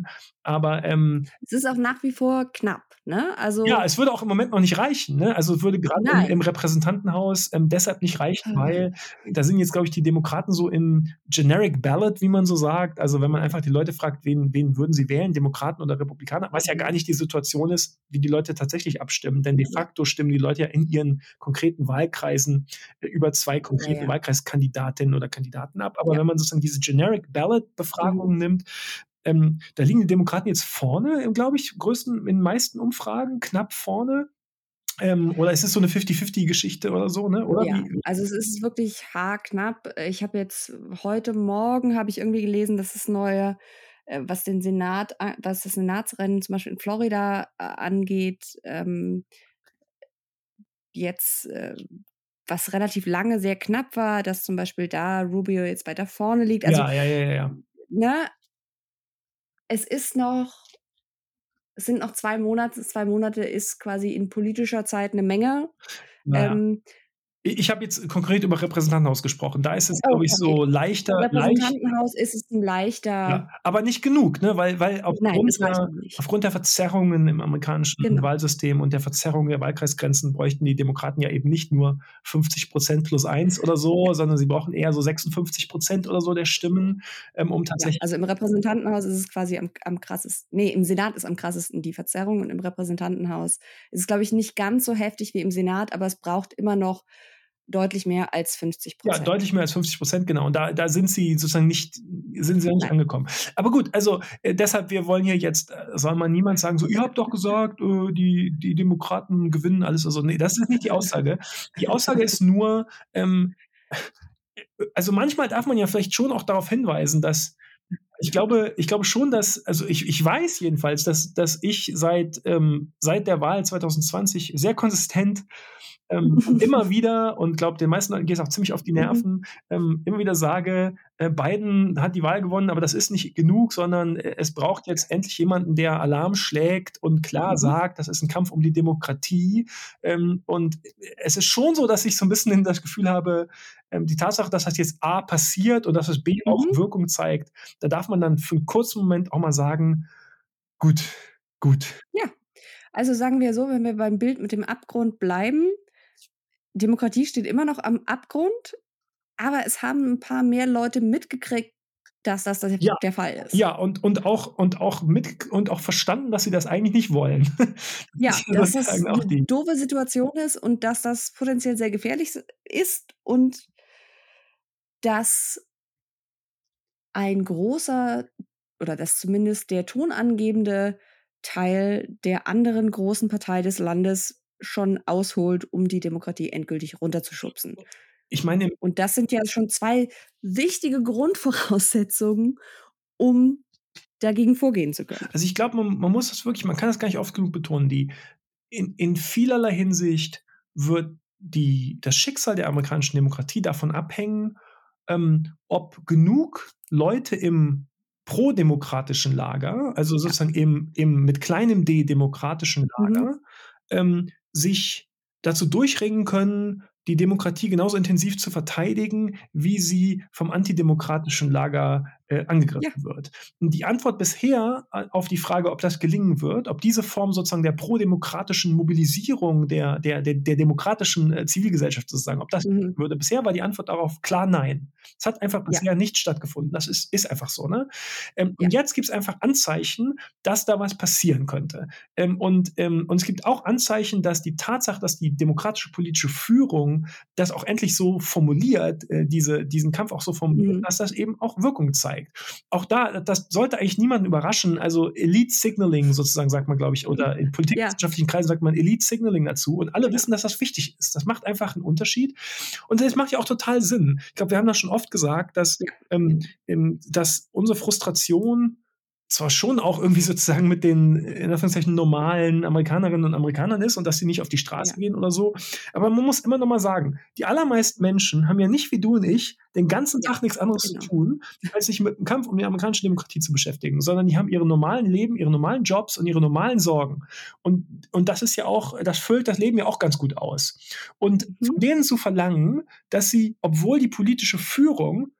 Aber ähm, es ist auch nach wie vor knapp, ne? Also ja, es würde auch im Moment noch nicht reichen, ne? Also es würde gerade im, im, Repräsentantenhaus ähm, deshalb nicht reichen, weil da sind jetzt, glaube ich, die Demokraten so in Generic Ballot, wie man so sagt. Also wenn man einfach die Leute fragt, wen, wen würden sie wählen, Demokraten oder Republikaner, was ja gar nicht die Situation ist, wie die Leute tatsächlich abstimmen. Denn de facto stimmen die Leute ja in ihren konkreten Wahlkreisen äh, über zwei konkrete ja, ja. Wahlkreiskandidatinnen oder Kandidaten ab. Aber ja. wenn man sozusagen diese Generic Ballot-Befragung mhm. nimmt, ähm, da liegen die Demokraten jetzt vorne, glaube ich, größten, in den meisten Umfragen, knapp vorne. Ähm, oder ist es so eine 50-50-Geschichte oder so, ne? Oder ja, also es ist wirklich haarknapp. Ich habe jetzt heute Morgen habe ich irgendwie gelesen, dass es neue, äh, was den Senat, was das Senatsrennen zum Beispiel in Florida äh, angeht, ähm, jetzt äh, was relativ lange sehr knapp war, dass zum Beispiel da Rubio jetzt weiter vorne liegt. Also, ja, ja, ja, ja. Ne, es ist noch, es sind noch zwei Monate, zwei Monate ist quasi in politischer Zeit eine Menge. Naja. Ähm, ich habe jetzt konkret über Repräsentantenhaus gesprochen. Da ist es, oh, glaube ich, okay. so leichter. Repräsentantenhaus leicht, ist es ein leichter. Ja, aber nicht genug, ne? weil, weil aufgrund, Nein, der, aufgrund der Verzerrungen im amerikanischen genau. Wahlsystem und der Verzerrung der Wahlkreisgrenzen bräuchten die Demokraten ja eben nicht nur 50 Prozent plus eins oder so, sondern sie brauchen eher so 56 Prozent oder so der Stimmen, ähm, um tatsächlich. Ja, also im Repräsentantenhaus ist es quasi am, am krassesten. Nee, im Senat ist am krassesten die Verzerrung und im Repräsentantenhaus ist es, glaube ich, nicht ganz so heftig wie im Senat, aber es braucht immer noch deutlich mehr als 50 Prozent. Ja, deutlich mehr als 50 Prozent, genau. Und da, da sind sie sozusagen nicht, sind sie nicht angekommen. Aber gut, also äh, deshalb, wir wollen hier jetzt, äh, soll man niemand sagen, so, ihr habt doch gesagt, äh, die, die Demokraten gewinnen alles. Also, nee, das ist nicht die Aussage. Die Aussage ist nur, ähm, also manchmal darf man ja vielleicht schon auch darauf hinweisen, dass ich glaube, ich glaube schon, dass, also ich, ich weiß jedenfalls, dass, dass ich seit, ähm, seit der Wahl 2020 sehr konsistent ähm, immer wieder und glaube, den meisten geht es auch ziemlich auf die mhm. Nerven, ähm, immer wieder sage, äh, Biden hat die Wahl gewonnen, aber das ist nicht genug, sondern äh, es braucht jetzt endlich jemanden, der Alarm schlägt und klar mhm. sagt, das ist ein Kampf um die Demokratie. Ähm, und es ist schon so, dass ich so ein bisschen das Gefühl habe, ähm, die Tatsache, dass das jetzt A passiert und dass es B auch mhm. Wirkung zeigt, da darf man dann für einen kurzen Moment auch mal sagen, gut, gut. Ja, also sagen wir so, wenn wir beim Bild mit dem Abgrund bleiben, Demokratie steht immer noch am Abgrund, aber es haben ein paar mehr Leute mitgekriegt, dass das, das ja, der Fall ist. Ja, und, und, auch, und, auch mit, und auch verstanden, dass sie das eigentlich nicht wollen. ja, dass das eine die. doofe Situation ist und dass das potenziell sehr gefährlich ist und dass ein großer oder dass zumindest der tonangebende Teil der anderen großen Partei des Landes schon ausholt, um die Demokratie endgültig runterzuschubsen. Ich meine, und das sind ja schon zwei wichtige Grundvoraussetzungen, um dagegen vorgehen zu können. Also ich glaube, man, man, muss das wirklich, man kann das gar nicht oft genug betonen, die in, in vielerlei Hinsicht wird die, das Schicksal der amerikanischen Demokratie davon abhängen, ähm, ob genug Leute im prodemokratischen Lager, also sozusagen im, im mit kleinem d demokratischen mhm. Lager, mhm. ähm, sich dazu durchringen können, die Demokratie genauso intensiv zu verteidigen, wie sie vom antidemokratischen Lager äh, angegriffen ja. wird. Und die Antwort bisher äh, auf die Frage, ob das gelingen wird, ob diese Form sozusagen der prodemokratischen Mobilisierung der, der, der, der demokratischen äh, Zivilgesellschaft sozusagen, ob das mhm. würde, bisher war die Antwort darauf klar nein. Es hat einfach bisher ja. nicht stattgefunden. Das ist, ist einfach so. Ne? Ähm, ja. Und jetzt gibt es einfach Anzeichen, dass da was passieren könnte. Ähm, und, ähm, und es gibt auch Anzeichen, dass die Tatsache, dass die demokratische politische Führung das auch endlich so formuliert, äh, diese, diesen Kampf auch so formuliert, mhm. dass das eben auch Wirkung zeigt zeigt. Auch da, das sollte eigentlich niemanden überraschen. Also Elite Signaling sozusagen sagt man, glaube ich, oder in politikwissenschaftlichen ja. Kreisen sagt man Elite Signaling dazu. Und alle wissen, dass das wichtig ist. Das macht einfach einen Unterschied. Und das macht ja auch total Sinn. Ich glaube, wir haben das schon oft gesagt, dass, ähm, dass unsere Frustration zwar schon auch irgendwie sozusagen mit den in Anführungszeichen normalen Amerikanerinnen und Amerikanern ist und dass sie nicht auf die Straße ja. gehen oder so. Aber man muss immer noch mal sagen, die allermeisten Menschen haben ja nicht wie du und ich den ganzen Tag ja, nichts anderes genau. zu tun, als sich mit dem Kampf um die amerikanische Demokratie zu beschäftigen, sondern die haben ihre normalen Leben, ihre normalen Jobs und ihre normalen Sorgen. Und, und das ist ja auch, das füllt das Leben ja auch ganz gut aus. Und mhm. von denen zu verlangen, dass sie, obwohl die politische Führung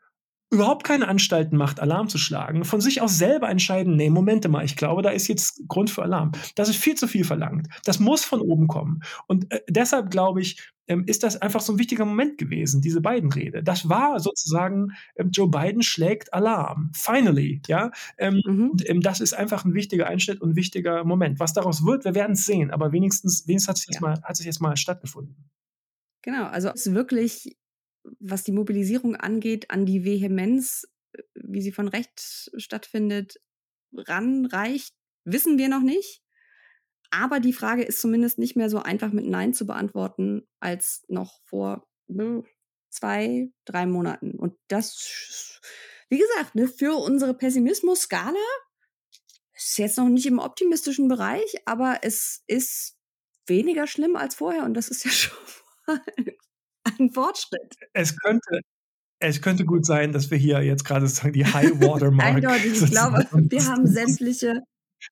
überhaupt keine Anstalten macht, Alarm zu schlagen, von sich aus selber entscheiden, nee, Momente mal, ich glaube, da ist jetzt Grund für Alarm. Das ist viel zu viel verlangt. Das muss von oben kommen. Und äh, deshalb glaube ich, ähm, ist das einfach so ein wichtiger Moment gewesen, diese beiden Rede. Das war sozusagen, ähm, Joe Biden schlägt Alarm. Finally, ja. Ähm, mhm. und, ähm, das ist einfach ein wichtiger Einschnitt und ein wichtiger Moment. Was daraus wird, wir werden es sehen. Aber wenigstens, wenigstens hat es jetzt, mal, hat jetzt mal stattgefunden. Genau, also es ist wirklich was die Mobilisierung angeht, an die Vehemenz, äh, wie sie von rechts stattfindet, ranreicht, wissen wir noch nicht. Aber die Frage ist zumindest nicht mehr so einfach mit Nein zu beantworten als noch vor ne, zwei, drei Monaten. Und das, wie gesagt, ne, für unsere Pessimismus-Skala ist jetzt noch nicht im optimistischen Bereich, aber es ist weniger schlimm als vorher und das ist ja schon ein Fortschritt. Es könnte, es könnte gut sein, dass wir hier jetzt gerade sozusagen die High Watermark. Eindeutig, ich glaube, wir haben sämtliche.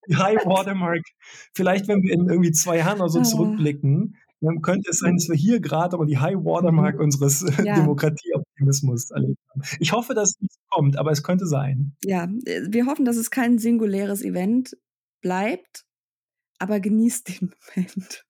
Die High Watermark. Vielleicht, wenn wir in irgendwie zwei Jahren oder so ah. zurückblicken, dann könnte es sein, dass wir hier gerade aber die High Watermark mhm. unseres ja. Demokratieoptimismus erlebt haben. Ich hoffe, dass es nicht kommt, aber es könnte sein. Ja, äh, wir hoffen, dass es kein singuläres Event bleibt, aber genießt den Moment.